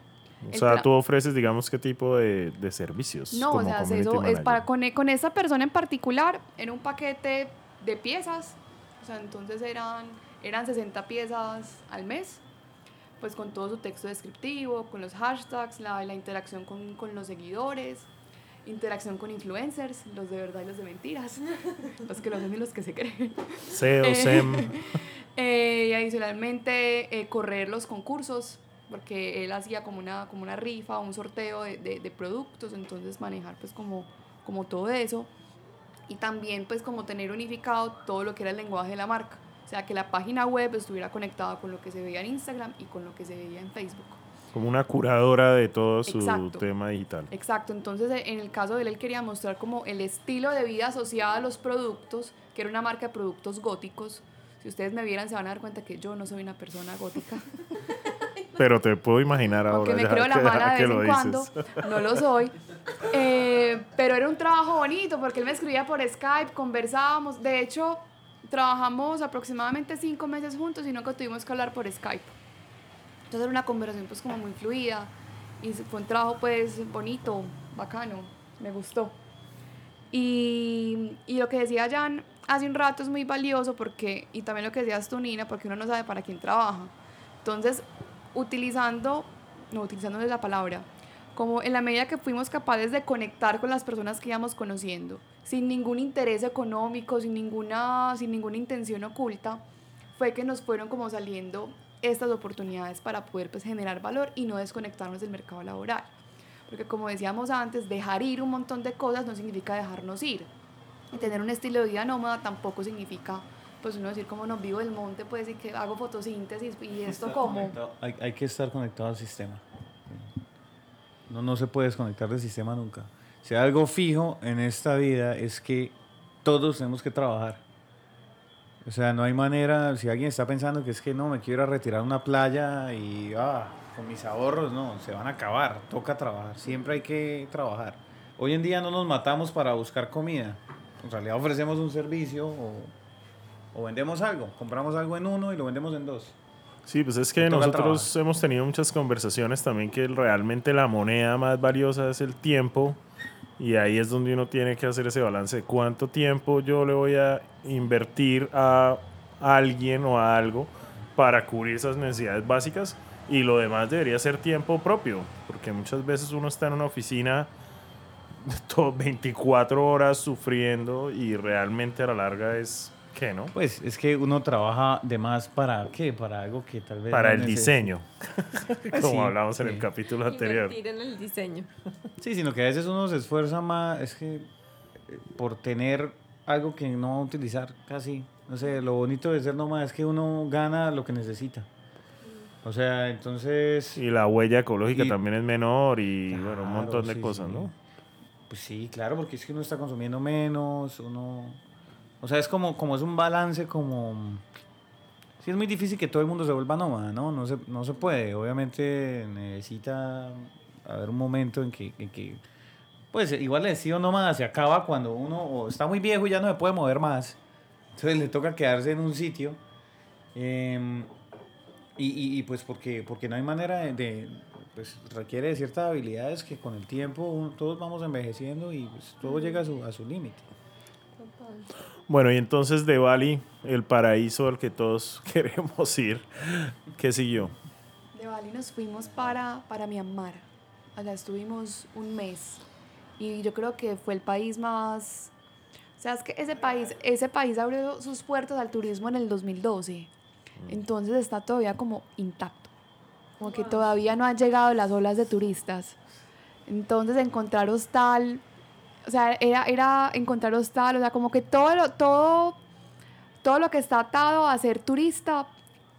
B: O sea, tú ofreces, digamos, qué tipo de, de servicios.
C: No, o sea, eso es para con, con esa persona en particular, era un paquete de piezas. O sea, entonces eran, eran 60 piezas al mes, pues con todo su texto descriptivo, con los hashtags, la, la interacción con, con los seguidores, interacción con influencers, los de verdad y los de mentiras, los que lo hacen y los que se creen.
B: SEO, SEM.
C: Eh, y adicionalmente eh, correr los concursos porque él hacía como una, como una rifa, un sorteo de, de, productos, entonces manejar pues como, como todo eso y también pues como tener unificado todo lo que era el lenguaje de la marca, o sea que la página web estuviera conectada con lo que se veía en Instagram y con lo que se veía en Facebook.
B: Como una curadora de todo su tema digital.
C: Exacto, entonces en el caso de él, él quería mostrar como el estilo de vida asociado a los productos, que era una marca de productos góticos. Si ustedes me vieran se van a dar cuenta que yo no soy una persona gótica.
B: Pero te puedo imaginar ahora.
C: Aunque me creo la mala de vez en cuando, no lo soy. Eh, pero era un trabajo bonito porque él me escribía por Skype, conversábamos. De hecho, trabajamos aproximadamente cinco meses juntos y nunca tuvimos que hablar por Skype. Entonces era una conversación pues como muy fluida y fue un trabajo pues bonito, bacano, me gustó. Y, y lo que decía Jan hace un rato es muy valioso porque, y también lo que decías tú Nina, porque uno no sabe para quién trabaja. Entonces, utilizando, no utilizando la palabra, como en la medida que fuimos capaces de conectar con las personas que íbamos conociendo, sin ningún interés económico, sin ninguna, sin ninguna intención oculta, fue que nos fueron como saliendo estas oportunidades para poder pues, generar valor y no desconectarnos del mercado laboral. Porque como decíamos antes, dejar ir un montón de cosas no significa dejarnos ir. Y tener un estilo de vida nómada tampoco significa pues uno decir como no vivo del monte, pues y que hago fotosíntesis y esto como...
D: Hay, hay que estar conectado al sistema. No, no se puede desconectar del sistema nunca. Si hay algo fijo en esta vida es que todos tenemos que trabajar. O sea, no hay manera, si alguien está pensando que es que no, me quiero ir a retirar a una playa y ah, con mis ahorros, no, se van a acabar, toca trabajar, siempre hay que trabajar. Hoy en día no nos matamos para buscar comida, en realidad ofrecemos un servicio o, o vendemos algo, compramos algo en uno y lo vendemos en dos.
B: Sí, pues es que nosotros hemos tenido muchas conversaciones también que realmente la moneda más valiosa es el tiempo y ahí es donde uno tiene que hacer ese balance. Cuánto tiempo yo le voy a invertir a alguien o a algo para cubrir esas necesidades básicas y lo demás debería ser tiempo propio, porque muchas veces uno está en una oficina todo 24 horas sufriendo y realmente a la larga es que no
D: Pues es que uno trabaja de más para qué, para algo que tal vez...
B: para
D: no
B: el diseño, como
D: Sí,
B: hablamos en el capítulo anterior.
A: Invertir en el diseño.
D: Sí, sino que a veces uno se esfuerza más, es que eh, por tener algo que no va a utilizar casi. No sé, lo bonito de ser nómada es que uno gana lo que necesita. O sea, entonces...
B: Y la huella ecológica
D: Y-
B: también es menor y bueno, un montón de
D: sí,
B: cosas,
D: sí.
B: ¿no?
D: Pues sí, claro, porque es que uno está consumiendo menos, uno... O sea, es como, como es un balance, como... Sí, es muy difícil que todo el mundo se vuelva nómada, ¿no? No se, no se puede. Obviamente necesita haber un momento en que, en que... Pues igual el estilo nómada se acaba cuando uno está muy viejo y ya no se puede mover más. Entonces le toca quedarse en un sitio. Em, y, y- y, pues porque, porque no hay manera de, de- Pues requiere de ciertas habilidades que con el tiempo todos vamos envejeciendo y pues, todo llega a su, a su límite.
B: Bueno, y entonces de Bali, el paraíso al que todos queremos ir, ¿qué siguió?
C: De Bali nos fuimos para, para Myanmar. Allá estuvimos un mes. Y yo creo que fue el país más... O sea, es que ese país, ese país abrió sus puertas al turismo en el 2012. Entonces está todavía como intacto. Como que todavía no han llegado las olas de turistas. Entonces encontrar hostal, o sea, era, era encontrar hostal, o sea, como que todo lo, todo, todo lo que está atado a ser turista,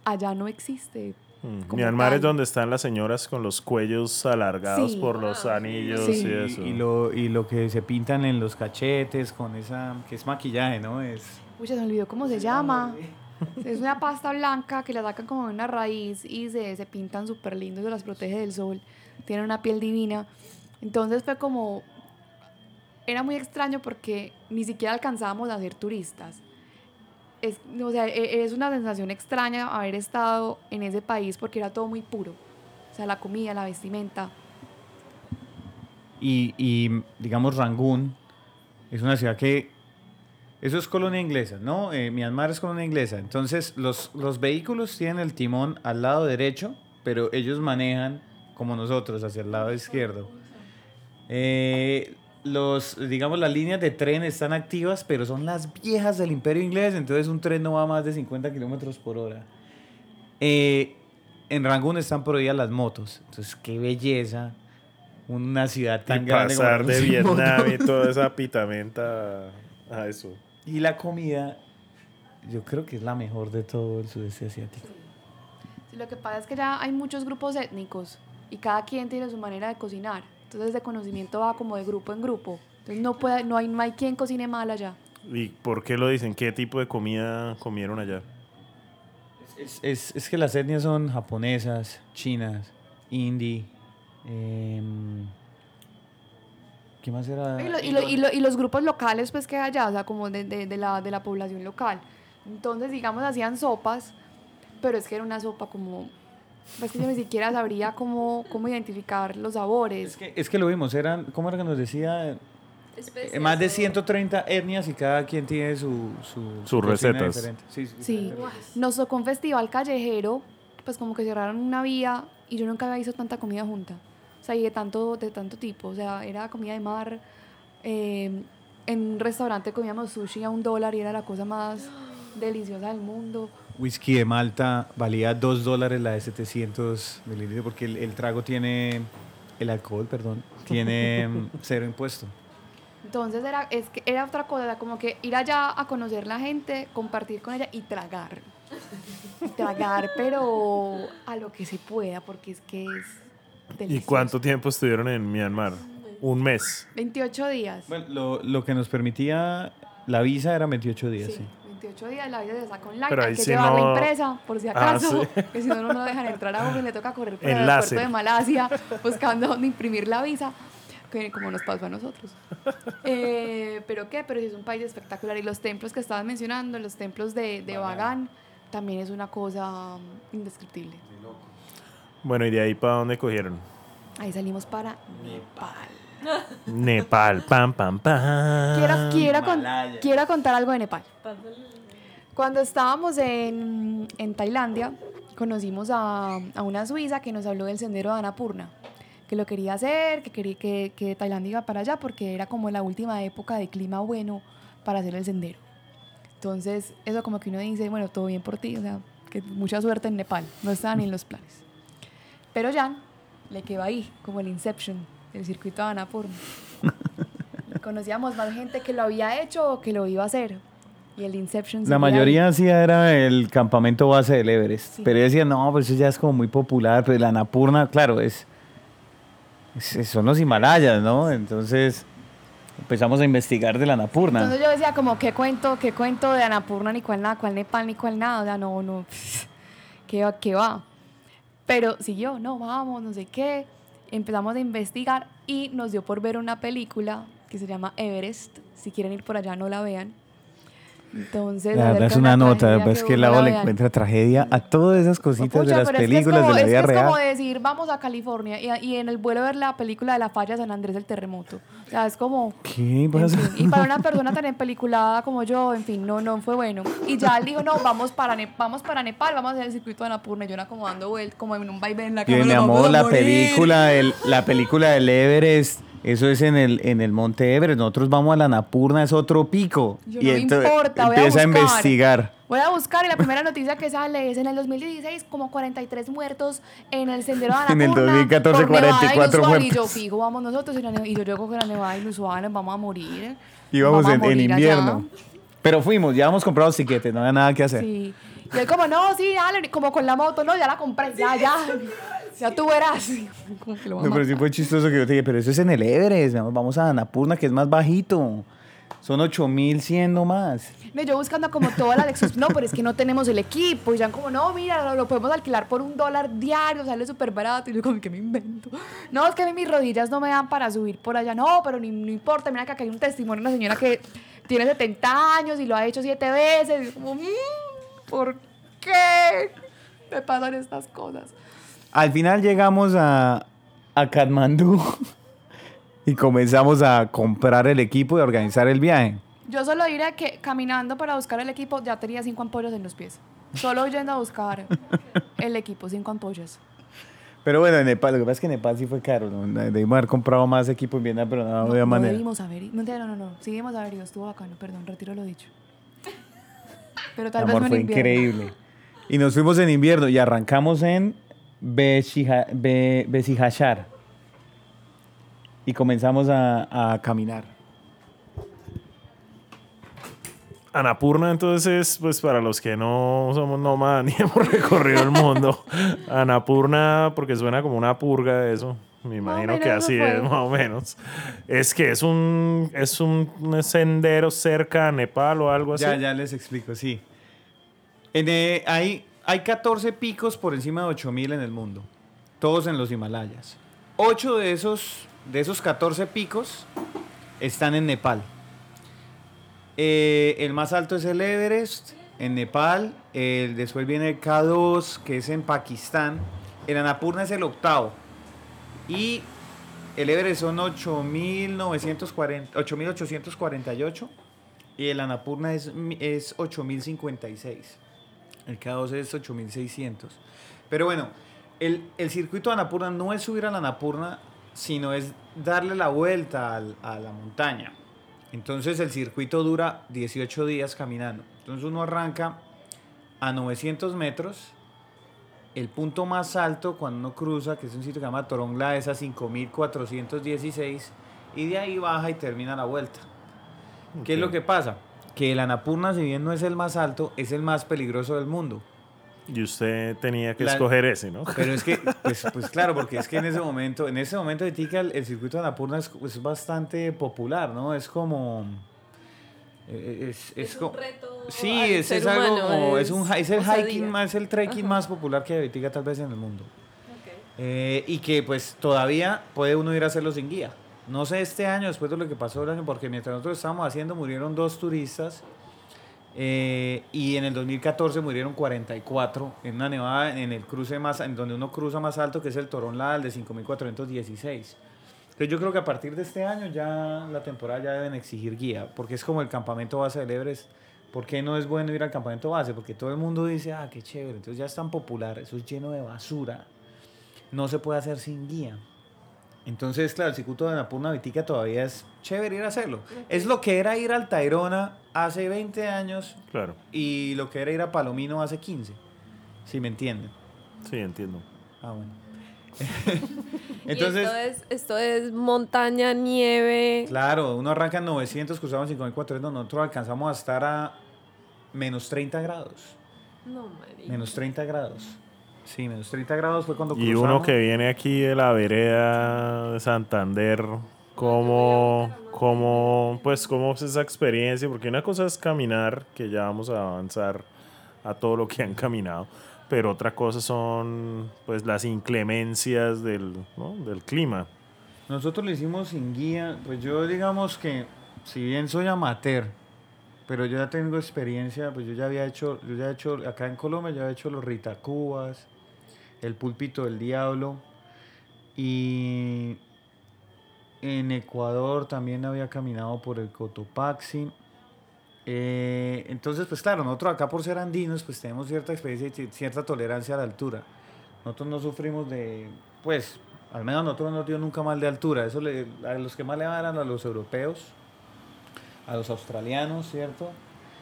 C: allá no existe.
B: Mm, Myanmar es donde están las señoras con los cuellos alargados
C: Sí.
B: por los anillos
C: Sí.
B: y eso.
D: Y, y lo, y lo que se pintan en los cachetes con esa... que es maquillaje, ¿no? Es...
C: Uy, se me olvidó cómo se llama. Es una pasta blanca que la sacan como de una raíz y se, se pintan súper lindos, se las protege del sol. Tienen una piel divina. Entonces fue como... Era muy extraño porque ni siquiera alcanzábamos a ser turistas. Es, o sea, e- es una sensación extraña haber estado en ese país porque era todo muy puro. O sea, la comida, la vestimenta.
D: Y, y, digamos, Rangún es una ciudad que... Eso es colonia inglesa, ¿no? Eh, Myanmar es colonia inglesa. Entonces, los, los vehículos tienen el timón al lado derecho, pero ellos manejan como nosotros, hacia el lado izquierdo. Eh, los, digamos, las líneas de tren están activas, pero son las viejas del imperio inglés, entonces un tren no va a más de 50 kilómetros por hora. Eh, en Rangún están prohibidas las motos, entonces qué belleza una ciudad tan
B: y
D: grande como
B: pasar de Vietnam
D: moto.
B: y toda esa pitamenta a eso.
D: Y la comida, yo creo que es la mejor de todo el sudeste asiático.
C: Sí, lo que pasa es que ya hay muchos grupos étnicos y cada quien tiene su manera de cocinar. Entonces ese conocimiento va como de grupo en grupo. Entonces no, puede, no, hay, no hay quien cocine mal allá.
B: ¿Y por qué lo dicen? ¿Qué tipo de comida comieron allá?
D: Es, es- es que las etnias son japonesas, chinas, hindi. em, ¿Qué más era?
C: Y, lo- y lo- y lo- y los grupos locales pues que hay allá, o sea, como de, de- de la, de la población local. Entonces, digamos, hacían sopas, pero es que era una sopa como... Es que yo ni siquiera sabría cómo, cómo identificar los sabores.
D: Es que, es que lo vimos, eran, ¿cómo era que nos decía? Eh, Más de 130 etnias y cada quien tiene su, su,
B: Sus recetas.
D: diferente. Sí, sí,
C: Sí, nos tocó un festival callejero, pues como que cerraron una vía y yo nunca había visto tanta comida junta. O sea, y de tanto, de tanto tipo. O sea, era comida de mar. eh, en un restaurante comíamos sushi a un dólar y era la cosa más deliciosa del mundo.
D: Whisky de Malta valía 2 dólares la de 700 mililitros porque el, el trago tiene, el alcohol, perdón, tiene mm, cero impuesto.
C: Entonces era, es que era otra cosa, era como que ir allá a conocer la gente, compartir con ella y tragar. tragar, pero a lo que se pueda, porque es que es
B: ¿Y
C: delicioso.
B: cuánto tiempo estuvieron en Myanmar? Un mes.
C: 28 días.
D: Bueno, lo, lo que nos permitía la visa era 28 días,
C: Sí,
D: sí.
C: 28 días la vida se saca online,
B: Pero
C: hay que
B: sí
C: llevarla
B: no-
C: impresa, por si
B: Ah,
C: acaso,
B: sí.
C: que si no, no nos dejan entrar a uno y le toca correr por el aeropuerto de Malasia buscando dónde imprimir la visa, que como nos pasó a nosotros. Eh, pero qué, pero sí es un país espectacular y los templos que estabas mencionando, los templos de, de Bagan, también es una cosa mm, indescriptible.
B: Bueno, ¿y de ahí para dónde cogieron?
C: Ahí salimos para Nepal.
B: Nepal, pam, pam, pam.
C: Quiero, quiero, con- quiero contar algo de Nepal. Cuando estábamos en, en Tailandia, conocimos a, a una suiza que nos habló del sendero de Annapurna, que lo quería hacer, que quería que, que Tailandia iba para allá porque era como la última época de clima bueno para hacer el sendero. Entonces, eso como que uno dice, bueno, todo bien por ti, o sea, que mucha suerte en Nepal, no estaba ni en los planes. Pero Jan le quedó ahí, como el Inception, el circuito de Annapurna. Conocíamos más gente que lo había hecho o que lo iba a hacer. Y el Inception
D: La mayoría
C: ahí.
D: hacía era el campamento base del Everest.
C: Sí.
D: Pero yo decía, no, pues eso ya es como muy popular. Pero la Annapurna, claro, es, es- son los Himalayas, ¿no? Entonces empezamos a investigar de la Annapurna.
C: Entonces yo decía como, ¿qué cuento, qué cuento de Annapurna, ni cuál nada, cuál Nepal, ni cuál nada? O sea, no, no, ¿qué va, qué va? Pero siguió, no, vamos, no sé qué. Empezamos a investigar y nos dio por ver una película que se llama Everest. Si quieren ir por allá, no la vean. Entonces,
D: La verdad es
C: de
D: una nota,
C: tragedia
D: pues
C: que
D: que
C: hubo,
D: el
C: no
D: lado
C: la
D: le encuentra tragedia a todas esas cositas de
C: Pucha,
D: las
C: pero es que es
D: películas
C: como-
D: de la
C: es que
D: vida
C: es
D: real.
C: como decir, vamos a California y, y en el vuelo ver la película de la falla de San Andrés del terremoto. O sea, es como...
D: ¿Qué
C: en
D: pasa?
C: fin, y para una persona tan empeliculada como yo, en fin, no, no fue bueno. Y ya él dijo, no, vamos para, Ne- vamos para Nepal, vamos a hacer el circuito de Annapurna. Y yo era como dando vueltas, como en un vaivén en la
D: Y
C: cama.
D: mi
C: "Nos vamos
D: amor,
C: a
D: la
C: morir".
D: película, la película del Everest, eso es en el, en el Monte Everest. Nosotros vamos a la Napurna, es otro pico.
C: Yo,
D: y
C: no me
D: ento-
C: importa, voy a
D: empieza a,
C: buscar.
D: investigar.
C: Voy a buscar y la primera noticia que sale es en el 2016 como 43 muertos en el sendero de
D: En el
C: Annapurna
D: 2014,
C: por nevada
D: 44
C: inusual. Y yo
D: muertos.
C: fijo, vamos nosotros y, la ne- y yo llego con la nevada inusual, nos vamos a morir.
D: Íbamos
C: Vamos a
D: en, en
C: allá.
D: invierno. Pero fuimos, ya habíamos comprado tiquetes, no había nada que hacer.
C: Sí. Y él como, no, sí, dale, como con la moto, no, ya la compré, ya, ya. Ya tú verás. Como que lo va a
D: No, pero sí fue chistoso que yo te dije, pero eso es en el Everest, mi amor, vamos a Annapurna, que es más bajito. Son 8100 nomás.
C: No, yo buscando como todas las excusas. No, pero es que no tenemos el equipo. Y ya como, no, mira, lo, lo podemos alquilar por un dólar diario, sale súper barato. Y yo como, que me invento? No, es que a mí mis rodillas no me dan para subir por allá. No, pero ni, no importa. Mira que acá hay un testimonio de una señora que tiene 70 años y lo ha hecho siete veces. Y yo como, "Mm, ¿por qué me pasan estas cosas?
D: Al final llegamos a, a Katmandú y comenzamos a comprar el equipo y a organizar el viaje.
C: Yo solo diré que caminando para buscar el equipo ya tenía cinco ampollas en los pies. Solo yendo a buscar el equipo, cinco ampollas.
D: Pero bueno, en Nepal, lo que pasa es que en Nepal sí fue caro. ¿no? Debimos haber comprado más equipo en Vietnam, pero no,
C: No,
D: había
C: no
D: manera.
C: debimos haber ido. No, no, no, no. Sí debimos haber ido. Estuvo bacano. Perdón, retiro lo dicho. Pero tal
D: Mi amor,
C: vez no
D: fue
C: en invierno.
D: increíble. Y nos fuimos en invierno y arrancamos en Besija- Be- Besijachar. Y comenzamos a, a caminar.
B: Anapurna, entonces, pues para los que no somos nómadas ni hemos recorrido el mundo, Anapurna, porque suena como una purga de eso. Me imagino que así es, más o menos. Es que es un, es un sendero cerca a Nepal o algo así.
D: Ya, ya les explico, sí. En, eh, hay, hay 14 picos por encima de 8000 en el mundo, todos en los Himalayas. 8 de esos, de esos 14 picos están en Nepal. Eh, el más alto es el Everest en Nepal, el, después viene el K2 que es en Pakistán, el Annapurna es el octavo y el Everest son 8.940 8.848 y el Annapurna es, es 8056. El K2 es 8600. Pero bueno, el, el circuito de Annapurna no es subir a la Annapurna, sino es darle la vuelta al- a la montaña. Entonces el circuito dura 18 días caminando. Entonces uno arranca a 900 metros. El punto más alto cuando uno cruza, que es un sitio que se llama Torongla, es a 5416. y de ahí baja y termina la vuelta. ¿Qué es lo que pasa? Que el Annapurna, si bien no es el más alto, es el más peligroso del mundo.
B: Y usted tenía que
D: La-
B: escoger ese, ¿no?
D: Pero es que, pues, pues claro, porque es que en ese momento, en ese momento de Tica, el, el circuito de Annapurna es, es bastante popular, ¿no? Es como... eh, Es, es, co-
A: reto
D: Sí,
A: al
D: es,
A: ser
D: es algo
A: humano,
D: como, es, un, es el
A: osadía.
D: hiking más, es el trekking más popular que hay ahorita tal vez en el mundo. Eh, y que pues todavía puede uno ir a hacerlo sin guía. No sé este año, después de lo que pasó el año, porque mientras nosotros estábamos haciendo murieron dos turistas eh, y en el 2014 murieron 44 en una nevada en el cruce más, en donde uno cruza más alto que es el Torón Ladal de 5416. Entonces yo creo que a partir de este año ya la temporada ya deben exigir guía, porque es como el campamento base del Everest. ¿Por qué no es bueno ir al campamento base? Porque todo el mundo dice, ah, qué chévere, entonces ya es tan popular, eso es lleno de basura, no se puede hacer sin guía. Entonces, claro, el circuito de Napurna Vitica todavía es chévere ir a hacerlo. Es lo que era ir al Tayrona hace 20 años
B: Claro,
D: y lo que era ir a Palomino hace 15. Si me entienden.
B: sí, entiendo.
D: Ah, bueno.
A: Y
D: Entonces,
A: esto es, esto es montaña, nieve.
D: claro, uno arranca en 900, cruzamos 5400, nosotros alcanzamos a estar a menos 30 grados.
A: No, marica.
D: Menos 30 grados. Sí, menos 30 grados fue cuando
B: Y
D: cruzamos.
B: uno que viene aquí de la vereda de Santander, ¿cómo, cómo, pues, cómo es esa experiencia? Porque una cosa es caminar, que ya vamos a avanzar a todo lo que han caminado, pero otra cosa son, pues, las inclemencias del, ¿no? del clima.
D: Nosotros lo hicimos sin guía. Pues yo digamos que, si bien soy amateur, pero yo ya tengo experiencia, pues yo ya había hecho, yo ya he hecho, acá en Colombia ya he hecho los Ritacubas, el Púlpito del Diablo, y en Ecuador también había caminado por el Cotopaxi. Eh, entonces, pues claro, nosotros acá por ser andinos, pues tenemos cierta experiencia y ci- cierta tolerancia a la altura. Nosotros no sufrimos de, pues, al menos nosotros no dio nunca mal de altura. Eso le- a los que más le van eran a los europeos, a los australianos, ¿cierto?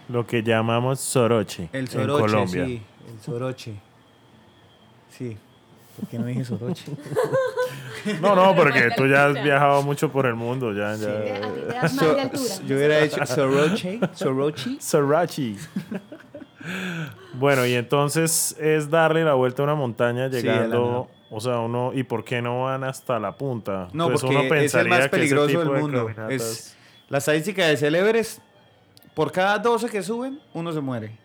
B: Lo que llamamos soroche
D: El
B: en Colombia.
D: sí, el soroche. Sí, ¿por qué no dije soroche?
B: No, no, porque tú ya has viajado mucho por el mundo, ya, ya.
E: A ti te das mal de altura.
D: Yo hubiera hecho soroche, soroche.
B: Sorachi. bueno, y entonces es darle la vuelta a una montaña
D: Sí,
B: llegando, o sea, uno, ¿y por qué no van hasta la punta?
D: No,
B: Pues
D: porque es el más peligroso del
B: de
D: mundo. Es, la estadística de el Everest, por cada 12 que suben, uno se muere.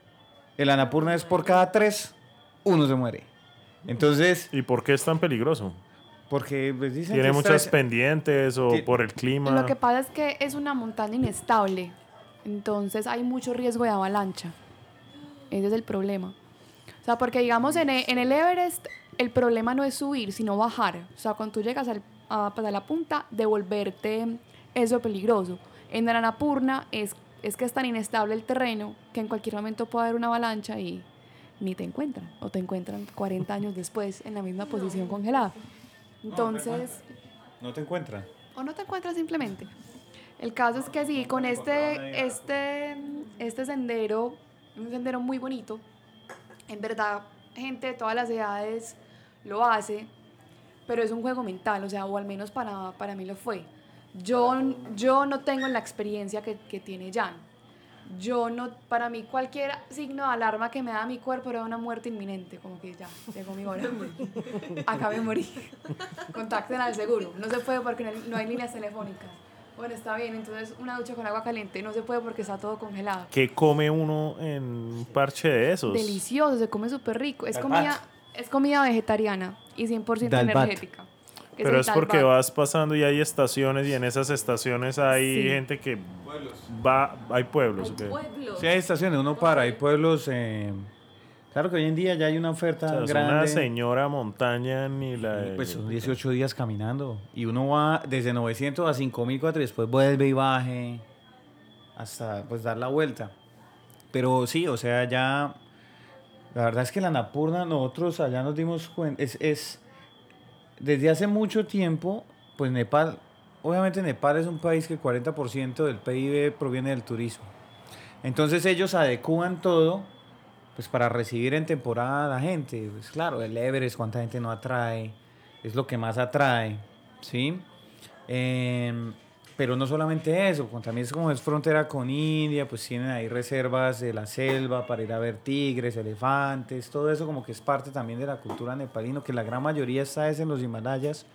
D: El Annapurna es por cada 3, uno se muere. Entonces,
B: ¿Y por qué es tan peligroso?
D: porque pues, dicen
B: ¿Tiene
D: que
B: muchas
D: está-
B: pendientes o por el clima?
C: Lo que pasa es que es una montaña inestable, entonces hay mucho riesgo de avalancha. Ese es el problema. O sea, porque digamos en e- en el Everest el problema no es subir, sino bajar. O sea, cuando tú llegas al- a, a la punta, devolverte eso peligroso. En el Annapurna es, es que es tan inestable el terreno que en cualquier momento puede haber una avalancha y ni te encuentran. O te encuentran 40 años después en la misma posición congelada. Entonces
D: No te encuentran.
C: o no te encuentras simplemente. El caso es que sí, con este, este, este sendero, un sendero muy bonito, en verdad, gente de todas las edades lo hace, pero es un juego mental, o sea, o al menos para, para mí lo fue. Yo, yo no tengo la experiencia que, que tiene Jan. Yo no, para mí cualquier signo de alarma que me da mi cuerpo era una muerte inminente, como que ya, llegó mi hora. Acá me morí. Contacten al seguro. No se puede porque no hay, no hay líneas telefónicas. Bueno, está bien, entonces una ducha con agua caliente no se puede porque está todo congelado.
B: ¿Qué come uno en un parche de esos?
C: Delicioso, se come súper rico. Es comida, es comida vegetariana y 100%
D: Dalbat.
C: energética. Que
B: Pero es porque vas pasando y hay estaciones y en esas estaciones hay
C: Sí.
B: gente que va, hay pueblos. ¿ok?
A: Pueblos.
D: Sí, hay estaciones, uno para, hay pueblos. eh, claro que hoy en día ya hay una oferta
B: O sea, es
D: grande.
B: una señora montaña ni la...
D: Y, Pues son 18 días caminando. Y uno va desde 900 a 5004 y después vuelve y baje hasta pues dar la vuelta. Pero sí, o sea, ya. La verdad es que la Napurna, nosotros allá nos dimos cuenta. Es, es. Desde hace mucho tiempo, pues Nepal. Obviamente, Nepal es un país que el 40% del PIB proviene del turismo. Entonces, ellos adecúan todo pues para recibir en temporada a la gente. Pues claro, el Everest, cuánta gente no atrae, es lo que más atrae, ¿sí? Em, pero no solamente eso, también es como es frontera con India, pues tienen ahí reservas de la selva para ir a ver tigres, elefantes, todo eso como que es parte también de la cultura nepalino, que la gran mayoría está es en los Himalayas.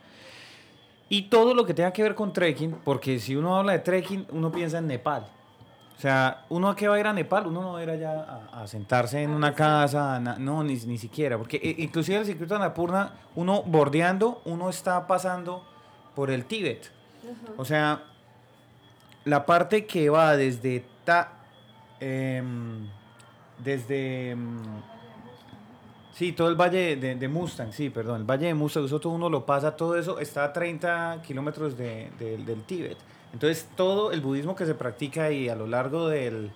D: Y todo lo que tenga que ver con trekking, porque si uno habla de trekking, uno piensa en Nepal. O sea, uno a qué va a ir a Nepal, uno no va a ir allá a, a sentarse en una casa, na- no, ni, ni siquiera, porque eh, inclusive el circuito de Annapurna, uno bordeando, uno está pasando por el Tíbet. O sea, la parte que va desde Ta, em, desde em, sí, todo el valle de, Mustang, sí, perdón, el valle de Mustang, todo uno lo pasa, todo eso está a 30 kilómetros de- de- del Tíbet. Entonces, todo el budismo que se practica ahí a lo largo del,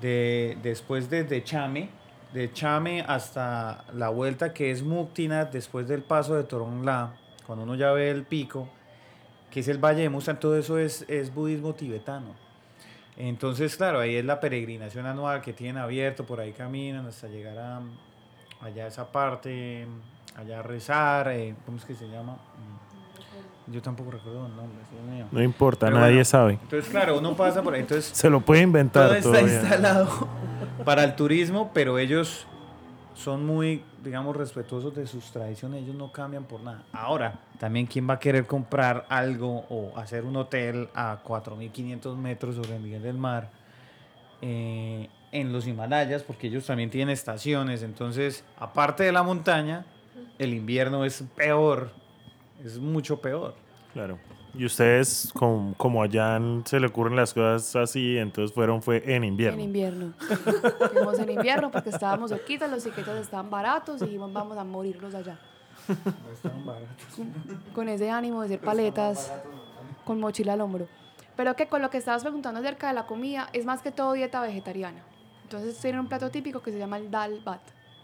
D: de, después de, de Chame, de Chame hasta la vuelta que es Muktinat, después del paso de Torongla, cuando uno ya ve el pico, que es el Valle de Mustang, todo eso es, es budismo tibetano. Entonces, claro, ahí es la peregrinación anual que tienen abierto, por ahí caminan hasta llegar a allá a esa parte, allá a rezar, eh, ¿cómo es que se llama? Mm, Yo tampoco recuerdo el nombre, Dios mío.
B: No importa,
D: Pero
B: nadie
D: bueno,
B: sabe.
D: Entonces, claro, uno pasa por ahí, entonces
B: Se lo puede inventar
D: todo está
B: todavía.
D: instalado para el turismo, pero ellos son muy, digamos, respetuosos de sus tradiciones, ellos no cambian por nada. Ahora, también quién va a querer comprar algo o hacer un hotel a 4.500 metros sobre el nivel del mar eh, en los Himalayas, porque ellos también tienen estaciones, entonces, aparte de la montaña, el invierno es peor, es mucho peor.
B: Claro. Y ustedes, como, como allá se le ocurren las cosas así, entonces fueron fue en invierno.
C: En invierno. Fuimos en invierno porque estábamos cerquitas, los tiquetes estaban baratos y dijimos, vamos a morirlos allá. Con ese ánimo de ser paletas, con mochila al hombro. Pero que con lo que estabas preguntando acerca de la comida, es más que todo dieta vegetariana. Entonces tienen un plato típico que se llama el dal bat.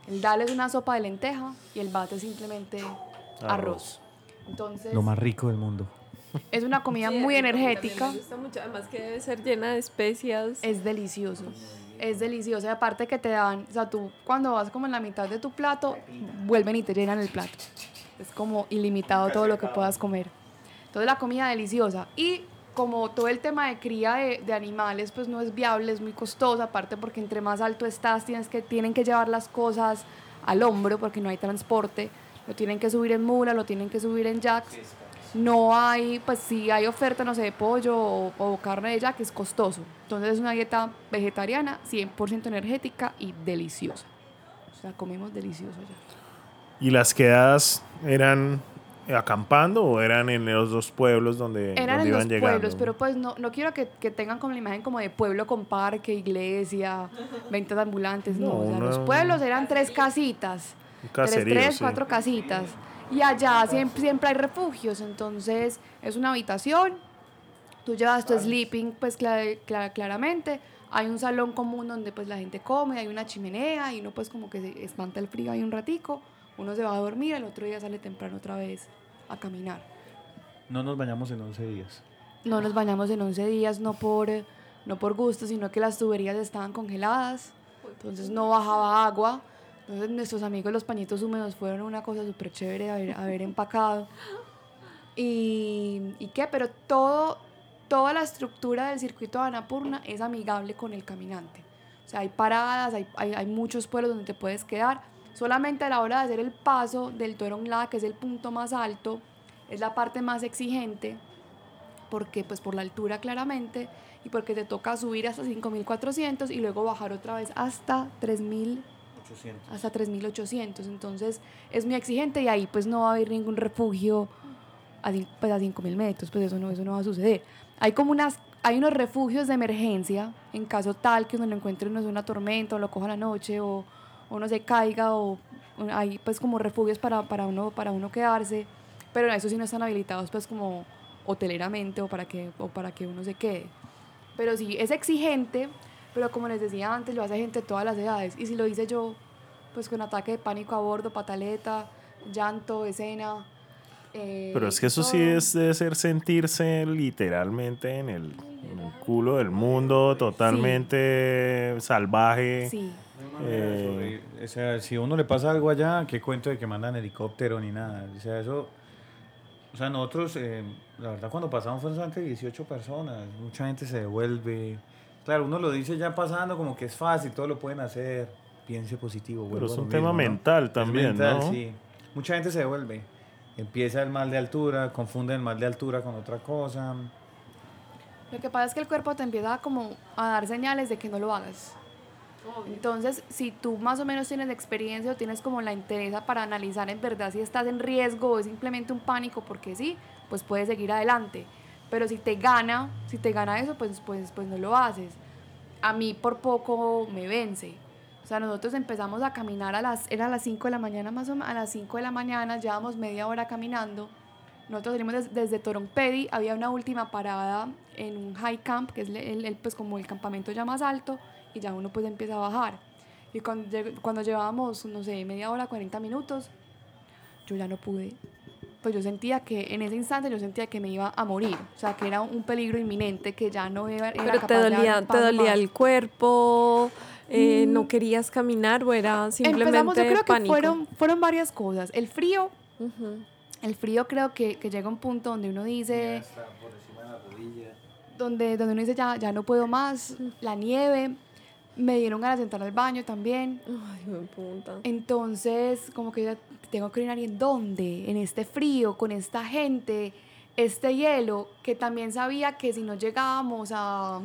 C: El dal es una sopa de lenteja y el bat es simplemente arroz.
B: Arroz.
C: Entonces
D: Lo más rico del mundo.
C: Es una comida
A: Sí,
C: muy energética.
A: Me gusta mucho, además que debe ser llena de especias.
C: Es delicioso. Es delicioso. Y aparte que te dan, o sea, tú cuando vas como en la mitad de tu plato, vuelven y te llenan el plato. Es como ilimitado todo lo que puedas comer. Entonces la comida deliciosa. Y como todo el tema de cría de, de animales, pues no es viable, es muy costoso. Aparte porque entre más alto estás, tienes que, tienen que llevar las cosas al hombro porque no hay transporte. Lo tienen que subir en mula, lo tienen que subir en jacks. No hay, pues si hay oferta, no sé, de pollo o, o carne de jack, es costoso. Entonces es una dieta vegetariana, 100% energética y deliciosa. O sea, comemos delicioso ya.
B: ¿Y las quedadas eran acampando o eran en los dos pueblos donde,
C: Eran
B: donde
C: en
B: iban
C: los
B: llegando?
C: pueblos, pero pues no, no quiero que, que tengan como la imagen como de pueblo con parque, iglesia, ventas ambulantes. No,
B: No,
C: o sea, los
B: no.
C: pueblos eran tres casitas.
B: Un
C: tres,
B: caserío,
C: tres,
B: sí.
C: cuatro casitas. Y allá siempre, siempre hay refugios, entonces es una habitación, tú llevas tu sleeping, pues cla- cla- claramente, hay un salón común donde pues la gente come, hay una chimenea y uno pues como que se espanta el frío ahí un ratico, uno se va a dormir, el otro día sale temprano otra vez a caminar.
D: No nos bañamos en 11 días.
C: No nos bañamos en 11 días, no por, no por gusto, sino que las tuberías estaban congeladas, entonces no bajaba agua. Entonces nuestros amigos los pañitos húmedos fueron una cosa súper chévere haber, haber empacado. Y, ¿Y qué? Pero todo, toda la estructura del circuito de Annapurna es amigable con el caminante. O sea, hay paradas, hay, hay, hay muchos pueblos donde te puedes quedar. Solamente a la hora de hacer el paso del Torongla, que es el punto más alto, es la parte más exigente, porque pues por la altura claramente, y porque te toca subir hasta 5.400 y luego bajar otra vez hasta 3.000 hasta 3.800. Entonces es muy exigente y ahí pues no va a haber ningún refugio a, pues, a 5.000 metros, pues eso no, eso no va a suceder. Hay como unas, hay unos refugios de emergencia en caso tal que uno lo encuentre sé, una tormenta o lo coja la noche o o uno se caiga o o hay pues como refugios para, para, uno, para uno quedarse, pero eso sí no están habilitados pues como hoteleramente o para que, o para que uno se quede. Pero sí, es exigente, pero como les decía antes, lo hace gente de todas las edades. Y si lo hice yo, pues con ataque de pánico a bordo, pataleta, llanto, escena. eh,
B: Pero es que eso sí
C: todo.
B: es, debe ser sentirse literalmente en el, en el culo del mundo, totalmente salvaje.
C: Sí,
B: Eh,
D: O sea, si a uno le pasa algo allá, qué cuento de que mandan helicóptero ni nada. O sea, eso O sea, nosotros, eh, la verdad, cuando pasamos fueron solamente 18 personas. Mucha gente se devuelve. Claro, uno lo dice ya pasando como que es fácil, todo lo pueden hacer. Piense positivo.
B: Pero es un tema mental también,
D: mental,
B: ¿no?
D: sí. Mucha gente se devuelve. Empieza el mal de altura, confunde el mal de altura con otra cosa.
C: Lo que pasa es que el cuerpo te empieza como a dar señales de que no lo hagas. Entonces, si tú más o menos tienes experiencia o tienes como la interés para analizar en verdad si estás en riesgo o es simplemente un pánico porque sí, pues puedes seguir adelante. Pero si te gana, si te gana eso, pues, pues, pues no lo haces. A mí por poco me vence. O sea, nosotros empezamos a caminar a las, era a las 5 de la mañana más o menos, a las 5 de la mañana, llevamos media hora caminando. Nosotros salimos des- desde Torompedi, había una última parada en un high camp, que es el, el, pues como el campamento ya más alto, y ya uno pues empieza a bajar. Y cuando, cuando llevábamos, no sé, media hora, 40 minutos, yo ya no pude. Pues yo sentía que en ese instante yo sentía que me iba a morir, o sea, que era un peligro inminente, que ya no era,
A: Pero te
C: capaz dar
A: dolía, te dolía el cuerpo, eh, no
C: Mm.
A: querías caminar o era simplemente
C: Empezamos, yo creo que
A: pánico.
C: fueron, fueron varias cosas. El frío, el frío creo que, que llega a un punto donde uno dice...
D: por encima de la rodilla.
C: donde, donde uno dice ya, ya no puedo más, la nieve, me dieron ganas de entrar al baño también.
A: Ay, me puta.
C: Entonces, como que ya tengo que orinar y en dónde, en este frío, con esta gente, este hielo, que también sabía que si no llegábamos a,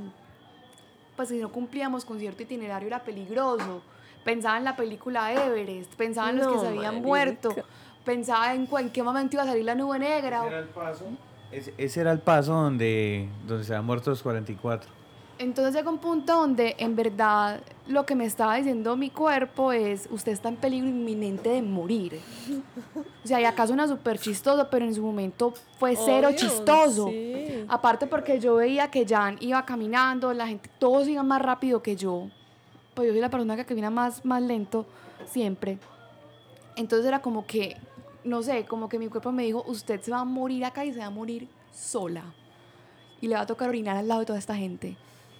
C: pues si no cumplíamos con cierto itinerario era peligroso. Pensaba en la película Everest, pensaba en los que se habían
A: marica.
C: muerto, pensaba en, en qué momento iba a salir la nube negra.
D: Ese era el paso. Ese, ese era el paso donde, donde se han muerto los 44.
C: Entonces llega un punto donde en verdad lo que me estaba diciendo mi cuerpo es, usted está en peligro inminente de morir. O sea, y acá suena súper chistoso, pero en su momento fue cero
A: Obvio,
C: chistoso.
A: sí.
C: Aparte porque yo veía que Jan iba caminando, la gente, todos iban más rápido que yo. Pues yo soy la persona que camina más, más lento siempre. Entonces era como que, no sé, como que mi cuerpo me dijo, usted se va a morir acá y se va a morir sola. Y le va a tocar orinar al lado de toda esta gente.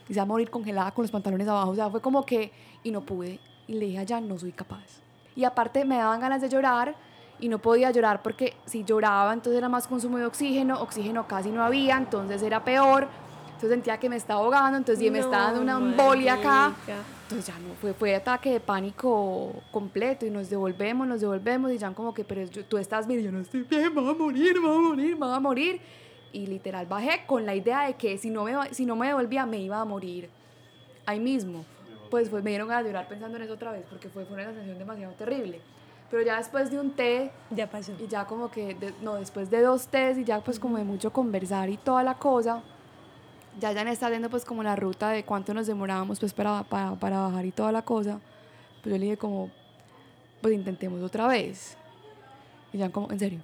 C: Y se va a morir congelada con los pantalones abajo. O sea, fue como que, y no pude. Y le dije a Jan, no soy capaz. Y aparte me daban ganas de llorar y no podía llorar porque si lloraba entonces era más consumo de oxígeno, oxígeno casi no había, entonces era peor. Entonces sentía que me estaba ahogando, entonces ya me estaba dando una
A: No,
C: embolia acá. Entonces ya no, fue, fue ataque de pánico completo y nos devolvemos, nos devolvemos y ya como que, pero yo- tú estás bien, y yo no estoy bien, me voy a morir, me voy a morir, me voy a morir. Y literal bajé con la idea de que si no me, si no me devolvía me iba a morir ahí mismo. Pues, pues me dieron ganas de llorar pensando en eso otra vez porque fue, fue una sensación demasiado terrible. Pero ya después de un té
A: Ya pasó.
C: y ya como que, de- no, después de dos tés y ya pues como de mucho conversar y toda la cosa, ya ya está viendo pues como la ruta de cuánto nos demorábamos pues para, para, para bajar y toda la cosa, pues yo le dije como, pues intentemos otra vez. Y ya como, ¿en serio?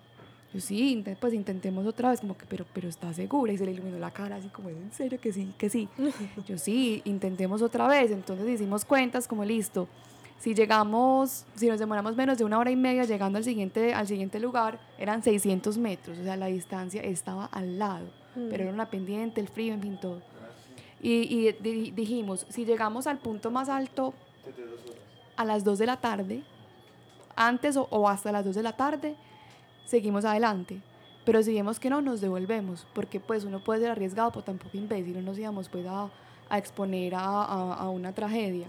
C: Yo sí, inte- pues intentemos otra vez, como que, pero, pero ¿estás segura? Y se le iluminó la cara así como, ¿en serio que sí? Que sí. Yo sí, intentemos otra vez. Entonces hicimos cuentas como, listo, si llegamos, si nos demoramos menos de una hora y media llegando al siguiente, al siguiente lugar, eran 600 metros, o sea, la distancia estaba al lado, pero era una pendiente, el frío, en fin, todo. Y, y di- dijimos, si llegamos al punto más alto a las 2 de la tarde, antes o, o hasta las 2 de la tarde, seguimos adelante. Pero si vemos que no, nos devolvemos, porque pues uno puede ser arriesgado, pero tampoco imbécil, no nos íbamos pues a, a exponer a, a- a una tragedia.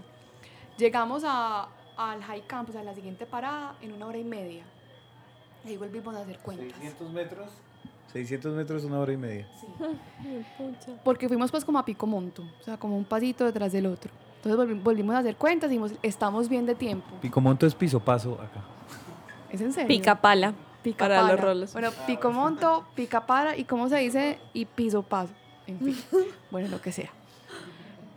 C: Llegamos a, al high camp, o sea, a la siguiente parada, en una hora y media. Ahí volvimos a hacer cuentas.
D: 600 metros. 600 metros, una hora y media.
A: Pucha.
C: Porque fuimos pues como a pico monto, o sea, como un pasito detrás del otro. Entonces volvi- volvimos a hacer cuentas y dijimos, estamos bien de tiempo.
D: Picomonto es piso paso acá.
C: ¿Es en serio?
A: Pica pala.
C: Pica
A: para los rolos.
C: Bueno, pico monto, pica para y cómo se dice y piso paso. En fin, bueno, lo que sea.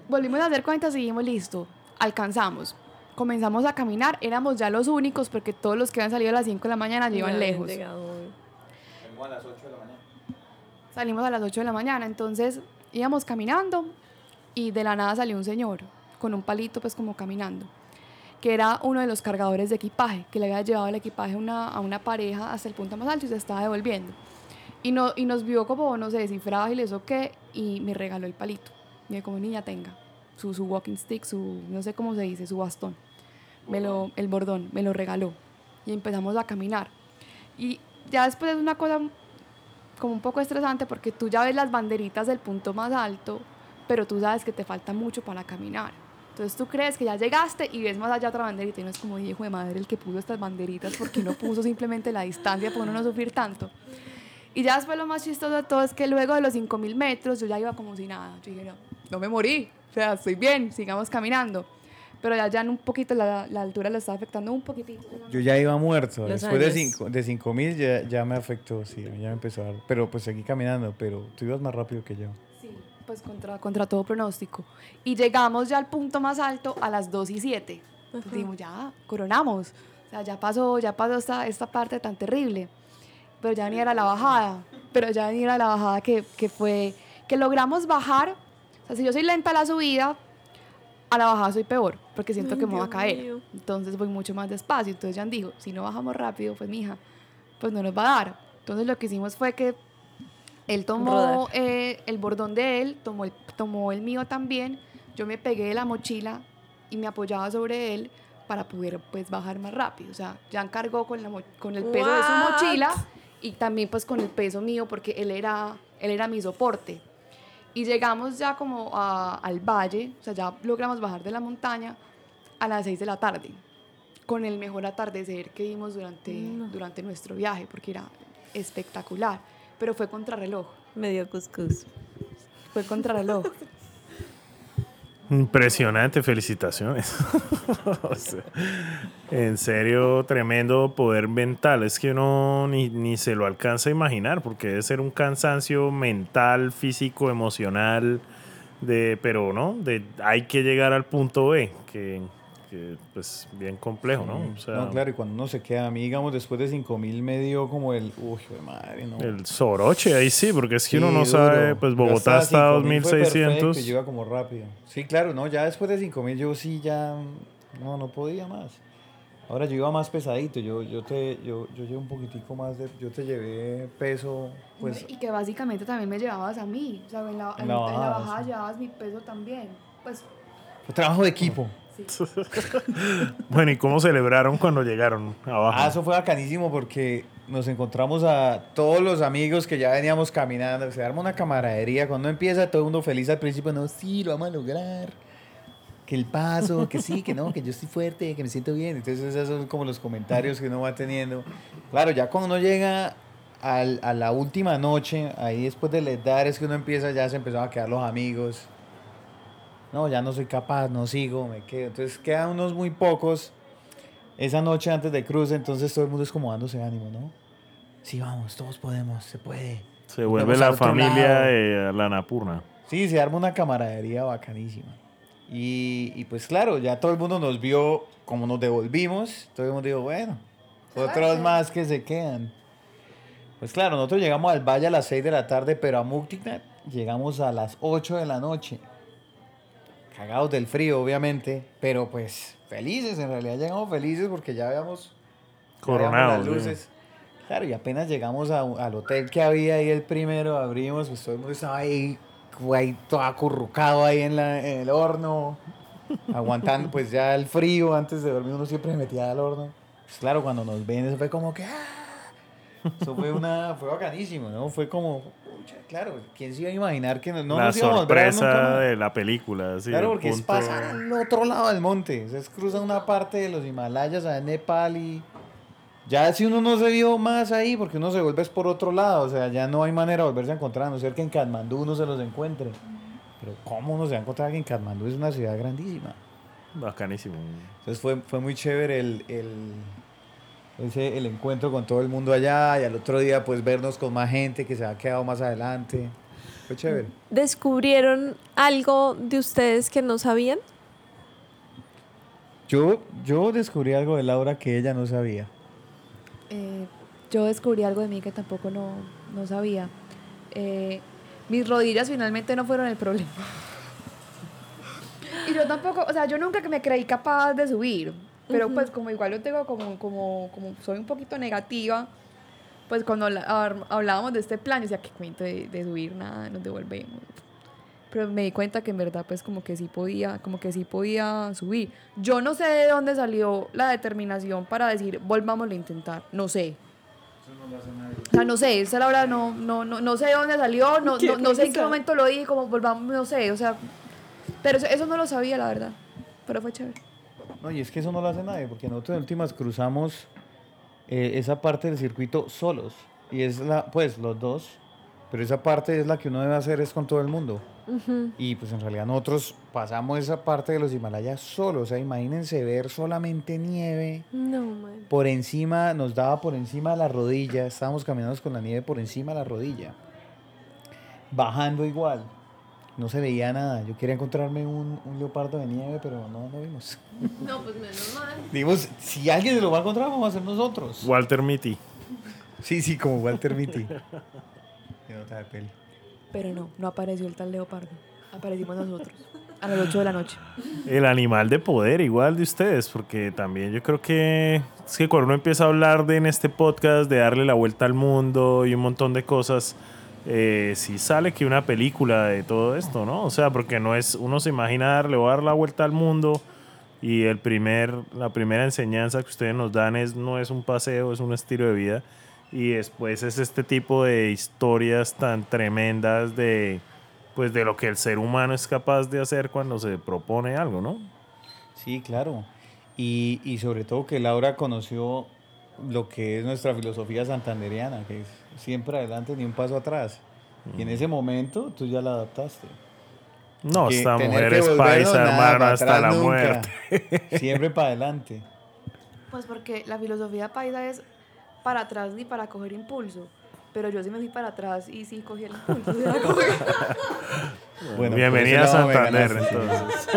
C: Volvimos a hacer cuentas y dijimos, listo, alcanzamos. Comenzamos a caminar, éramos ya los únicos porque todos los que habían salido a las 5 de la mañana ya iban lejos.
D: a las 8 de la mañana.
C: Salimos a las 8 de la mañana, entonces íbamos caminando y de la nada salió un señor con un palito pues como caminando, que era uno de los cargadores de equipaje, que le había llevado el equipaje a una, a una pareja hasta el punto más alto y se estaba devolviendo. Y, no, y nos vio como, no sé, si frágiles o qué, y me regaló el palito. Y como niña tenga, su, su walking stick, su, no sé cómo se dice, su bastón. Me lo, el bordón, me lo regaló. Y empezamos a caminar. Y ya después es una cosa como un poco estresante porque tú ya ves las banderitas del punto más alto, pero tú sabes que te falta mucho para caminar. Entonces tú crees que ya llegaste y ves más allá otra banderita y no es como hijo de madre el que puso estas banderitas porque no puso simplemente la distancia para uno no sufrir tanto. Y ya después lo más chistoso de todo es que luego de los 5.000 metros yo ya iba como si nada. Yo dije, no, no me morí, o sea, estoy bien, sigamos caminando. Pero ya, ya en un poquito la, la altura le estaba afectando un poquitito.
D: Yo ya iba muerto.
A: Los
D: Después de
A: años.
D: cinco, de cinco mil ya, ya me afectó, sí, ya me empezó a dar. Pero pues seguí caminando, pero tú ibas más rápido que yo.
C: Pues contra, contra todo pronóstico. Y llegamos ya al punto más alto a las 2 y 7. Entonces dijimos, ya, coronamos. O sea, ya pasó, ya pasó esta, esta parte tan terrible. Pero ya venía era la bajada. Pero ya venía era la bajada que, que fue, que logramos bajar. O sea, si yo soy lenta a la subida, a la bajada soy peor, porque siento
A: Ay,
C: que me voy a caer.
A: mío.
C: Entonces voy mucho más despacio. Entonces Jan dijo, si no bajamos rápido, pues mija, pues no nos va a dar. Entonces lo que hicimos fue que él tomó eh, el bordón de él, tomó el, tomó el mío también. Yo me pegué de la mochila y me apoyaba sobre él para poder pues bajar más rápido. O sea, Jan cargó con, la con el peso de su mochila y también pues con el peso mío porque él era, él era mi soporte. Y llegamos ya como a- al valle, o sea, ya logramos bajar de la montaña a las 6 de la tarde, con el mejor atardecer que vimos durante, durante nuestro viaje, porque era espectacular, pero fue contrarreloj,
A: Medio cuscús.
C: fue contrarreloj.
B: Impresionante, felicitaciones. O sea, en serio, tremendo poder mental. Es que uno ni, ni se lo alcanza a imaginar, porque debe ser un cansancio mental, físico, emocional, de, pero no, de, hay que llegar al punto B, que, que, pues bien complejo, ¿no? O sea,
D: no, claro, y cuando uno se queda, a mí, digamos, después de 5000 me dio como el. Uy, de madre, no.
B: el Soroche, ahí sí, porque es que uno no
D: duro.
B: sabe, pues Bogotá está a
D: 5000 fue perfecto,
B: 2600.
D: y Yo iba como rápido. Sí, claro, no, ya después de 5000 yo sí ya. No, no podía más. Ahora yo iba más pesadito, yo, yo te, yo, yo llevo un poquitico más de, yo te llevé peso, pues,
C: y que básicamente también me llevabas a mí, o sea, en la,
D: En
C: en
D: la
C: la
D: bajada, sí.
C: llevabas mi peso también. Pues
D: fue trabajo de equipo.
C: Sí.
B: Bueno, ¿y cómo celebraron cuando llegaron abajo?
D: Ah, eso fue bacanísimo porque nos encontramos a todos los amigos que ya veníamos caminando. Se arma una camaradería. Cuando empieza todo el mundo feliz al principio, no, sí, lo vamos a lograr. Que el paso, que sí, que no, que yo estoy fuerte, que me siento bien. Entonces esos son como los comentarios que uno va teniendo. Claro, ya cuando uno llega al- a la última noche, ahí después de les dar es que uno empieza, ya se empezaron a quedar los amigos. No, ya no soy capaz, no sigo, me quedo. Entonces quedan unos muy pocos esa noche antes de cruce, entonces todo el mundo es como dándose ánimo, ¿no? Sí, vamos, todos podemos, se puede.
B: Se vuelve la familia
D: lado.
B: de la Napurna.
D: Sí, se arma una camaradería bacanísima. Y, y pues claro, ya todo el mundo nos vio como nos devolvimos, todo el mundo dijo, bueno, otros más que se quedan. Pues claro, nosotros llegamos al valle a las 6 de la tarde, pero a Muktiknat llegamos a las 8 de la noche. Cagados del frío, obviamente, pero pues felices, en realidad llegamos felices porque ya habíamos
B: Coronados.
D: las luces. Claro, y apenas llegamos a al hotel que había ahí el primero, abrimos, pues todo el mundo estaba ahí, ahí todo acurrucado ahí en, la, en el horno, aguantando pues ya el frío, antes de dormir uno siempre se metía al horno. Pues claro, cuando nos ven eso fue como que... ¡ah! Eso fue una... fue bacanísimo, ¿no? Fue como... pucha, claro, ¿quién se iba a imaginar que no, no
B: la
D: nos íbamos a nunca
B: sorpresa
D: más?
B: de la película. sí,
D: Claro, porque es pasar al otro lado del monte. O sea, es cruzar una parte de los Himalayas a Nepal y ya si uno no se vio más ahí, porque uno se vuelve es por otro lado. O sea, ya no hay manera de volverse a encontrar, a no ser que en Katmandú uno se los encuentre. Pero ¿cómo uno se va a encontrar que en Katmandú es una ciudad grandísima?
B: Bacanísimo.
D: Entonces fue, fue muy chévere el, el, ese- el encuentro con todo el mundo allá y al otro día pues vernos con más gente que se ha quedado más adelante. Fue chévere.
A: ¿Descubrieron algo de ustedes que no sabían?
D: Yo, yo descubrí algo de Laura que ella no sabía.
C: Eh, yo descubrí algo de mí que tampoco no, no sabía. Eh, mis rodillas finalmente no fueron el problema. y yo tampoco, o sea, yo nunca que me creí capaz de subir, pero pues como igual yo tengo como, como, como soy un poquito negativa, pues cuando la- hablábamos de este plan, yo decía, ¿qué cuento de, de subir? Nada, nos devolvemos. Pero me di cuenta que en verdad pues como que sí podía, como que sí podía subir. Yo no sé de dónde salió la determinación para decir, volvámoslo a intentar, no sé. O sea, no sé, esa Laura no, no, no, no sé de dónde salió, no, no, no sé en qué momento lo dije, como volvamos, no sé, o sea, pero eso, eso no lo sabía, la verdad, pero fue chévere.
D: No, y es que eso no lo hace nadie, porque nosotros en últimas cruzamos eh, esa parte del circuito solos. Y es la, pues, los dos. Pero esa parte es la que uno debe hacer es con todo el mundo. Y pues en realidad nosotros pasamos esa parte de los Himalayas solos. O sea, imagínense ver solamente nieve.
A: No, man.
D: Por encima, nos daba por encima de la rodilla. Estábamos caminando con la nieve por encima de la rodilla. Bajando igual. No se veía nada. Yo quería encontrarme un, un leopardo de nieve, pero no lo vimos.
A: No, pues menos mal.
D: Dijimos, si alguien se lo va a encontrar, vamos a ser nosotros.
B: Walter Mitty.
D: Sí, sí, como Walter Mitty. Qué nota de peli.
C: Pero no, no apareció el tal leopardo, aparecimos nosotros, a las 8 de la noche.
B: El animal de poder, igual de ustedes, porque también yo creo que es que cuando uno empieza a hablar de en este podcast de darle la vuelta al mundo y un montón de cosas, eh, sí sale que una película de todo esto, ¿no? O sea, porque no es, uno se imagina darle o dar la vuelta al mundo y el primer, la primera enseñanza que ustedes nos dan es no es un paseo, es un estilo de vida. Y después es este tipo de historias tan tremendas de pues de lo que el ser humano es capaz de hacer cuando se propone algo, ¿no?
D: Sí, claro. Y, y sobre todo que Laura conoció lo que es nuestra filosofía santanderiana, que es siempre adelante ni un paso atrás. Y en ese momento tú ya la adaptaste.
B: No,
D: Que
B: esta mujer es paisa, hermano, hasta la
D: nunca.
B: muerte.
D: Siempre para adelante.
C: Pues porque la filosofía paisa es para atrás ni para coger impulso, pero yo sí me fui para atrás y sí cogí el cogí.
D: Bueno,
B: Bienvenida a Santander, entonces.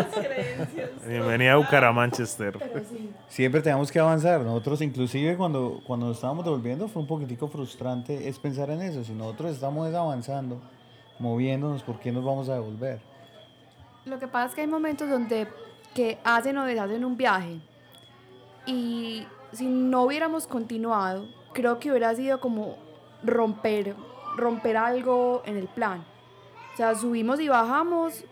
B: Bienvenida a Bucaramánchester.
C: Pero sí.
D: Siempre tenemos que avanzar. Nosotros inclusive cuando, cuando nos estábamos devolviendo fue un poquitico frustrante es pensar en eso. Si nosotros estamos es avanzando, moviéndonos, ¿por qué nos vamos a devolver?
C: Lo que pasa es que hay momentos donde que hacen o deshacen un viaje y si no hubiéramos continuado, creo que hubiera sido como romper, romper algo en el plan. O sea, subimos y bajamos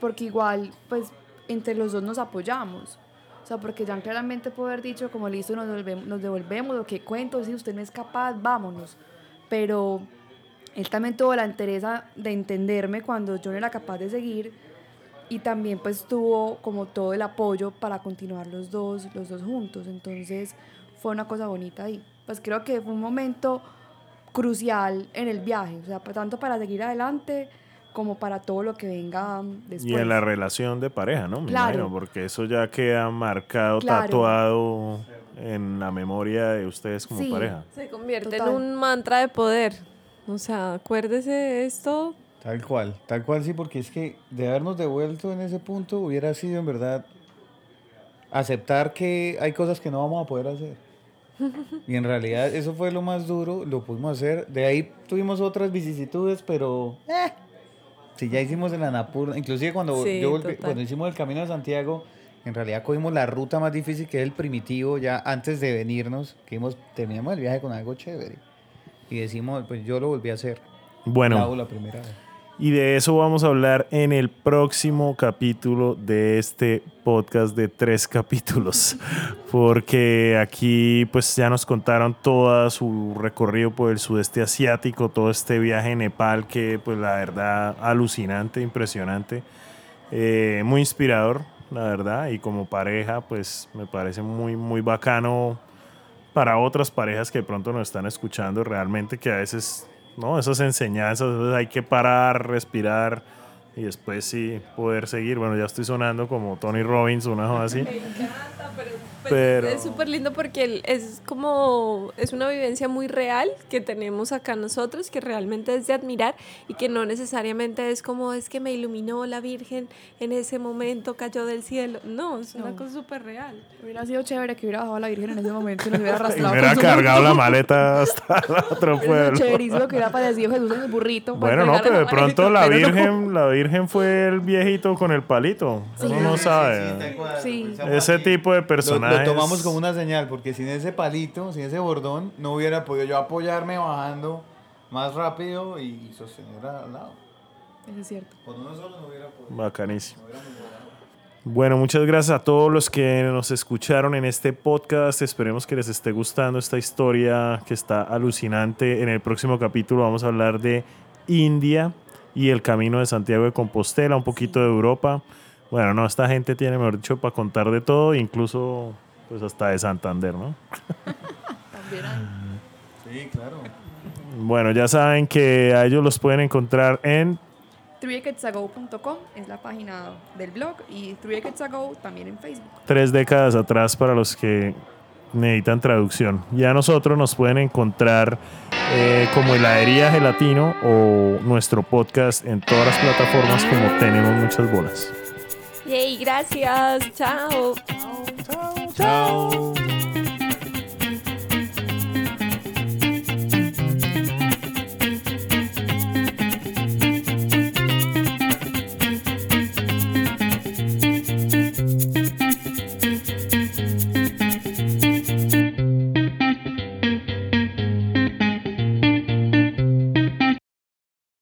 C: porque igual, pues, entre los dos nos apoyamos. O sea, porque ya claramente puedo haber dicho como listo, nos devolvemos, nos devolvemos lo que cuento, si usted no es capaz, vámonos. Pero él también tuvo la entereza de entenderme cuando yo no era capaz de seguir y también pues tuvo como todo el apoyo para continuar los dos, los dos juntos. Entonces fue una cosa bonita ahí. Pues creo que fue un momento crucial en el viaje, o sea, tanto para seguir adelante como para todo lo que venga después.
B: Y en la relación de pareja, ¿no? Me
C: Claro.
B: imagino, porque eso ya queda marcado,
C: Claro.
B: tatuado en la memoria de ustedes como
C: Sí.
B: pareja.
A: Se convierte
C: Total.
A: en un mantra de poder. O sea, acuérdese de esto.
D: Tal cual, tal cual sí, porque es que de habernos devuelto en ese punto hubiera sido en verdad aceptar que hay cosas que no vamos a poder hacer. Y en realidad eso fue lo más duro, lo pudimos hacer. De ahí tuvimos otras vicisitudes, pero eh, si ya hicimos el Anapurna, inclusive cuando
A: Sí,
D: yo volví- cuando hicimos el Camino de Santiago, en realidad cogimos la ruta más difícil que es el primitivo ya antes de venirnos, que hemos, terminamos el viaje con algo chévere. Y decimos, pues yo lo volví a hacer.
B: Bueno,
D: la primera vez.
B: Y de eso vamos a hablar en el próximo capítulo de este podcast de tres capítulos. Porque aquí pues ya nos contaron todo su recorrido por el sudeste asiático, todo este viaje en Nepal que pues la verdad alucinante, impresionante, eh, muy inspirador, la verdad. Y como pareja pues me parece muy, muy bacano para otras parejas que de pronto nos están escuchando realmente que a veces no esas enseñanzas entonces hay que parar respirar y después sí poder seguir. Bueno ya estoy sonando como Tony Robbins una cosa así.
A: Me encanta, pero, pues,
B: Pero-
A: es súper lindo porque es como, es una vivencia muy real que tenemos acá nosotros, que realmente es de admirar y que no necesariamente es como es que me iluminó la Virgen en ese momento, cayó del cielo. No, es una
C: No.
A: cosa súper real.
C: Hubiera sido chévere que hubiera bajado a la Virgen en ese momento y nos hubiera
B: y
C: arrastrado.
B: me hubiera cargado la maleta hasta el otro pueblo
C: chéverísimo que hubiera aparecido Jesús en el burrito.
B: bueno no pero de pronto la
C: pero no.
B: Virgen la Virgen fue el viejito con el palito uno no sabe
C: Sí.
B: ese tipo de
D: Lo,
B: personajes
D: lo tomamos como una señal, porque sin ese palito, sin ese bordón, no hubiera podido yo apoyarme bajando más rápido y sostener al lado.
C: Eso es cierto.
D: Con uno solo no hubiera podido.
B: bacanísimo Bueno, muchas gracias a todos los que nos escucharon en este podcast. Esperemos que les esté gustando esta historia que está alucinante. En el próximo capítulo vamos a hablar de India y el camino de Santiago de Compostela, un poquito de Europa. Bueno, no, esta gente tiene, mejor dicho, para contar de todo, incluso pues hasta de Santander, ¿no?
C: También hay.
D: Sí, claro.
B: Bueno, ya saben que a ellos los pueden encontrar en
C: threedecadsago.com es la página del blog y Three Decades Ago también en Facebook.
B: tres décadas atrás para los que necesitan traducción. Ya nosotros nos pueden encontrar eh, como heladería gelatino o nuestro podcast en todas las plataformas como tenemos muchas bolas.
A: Yay, gracias. Chao.
B: Chao.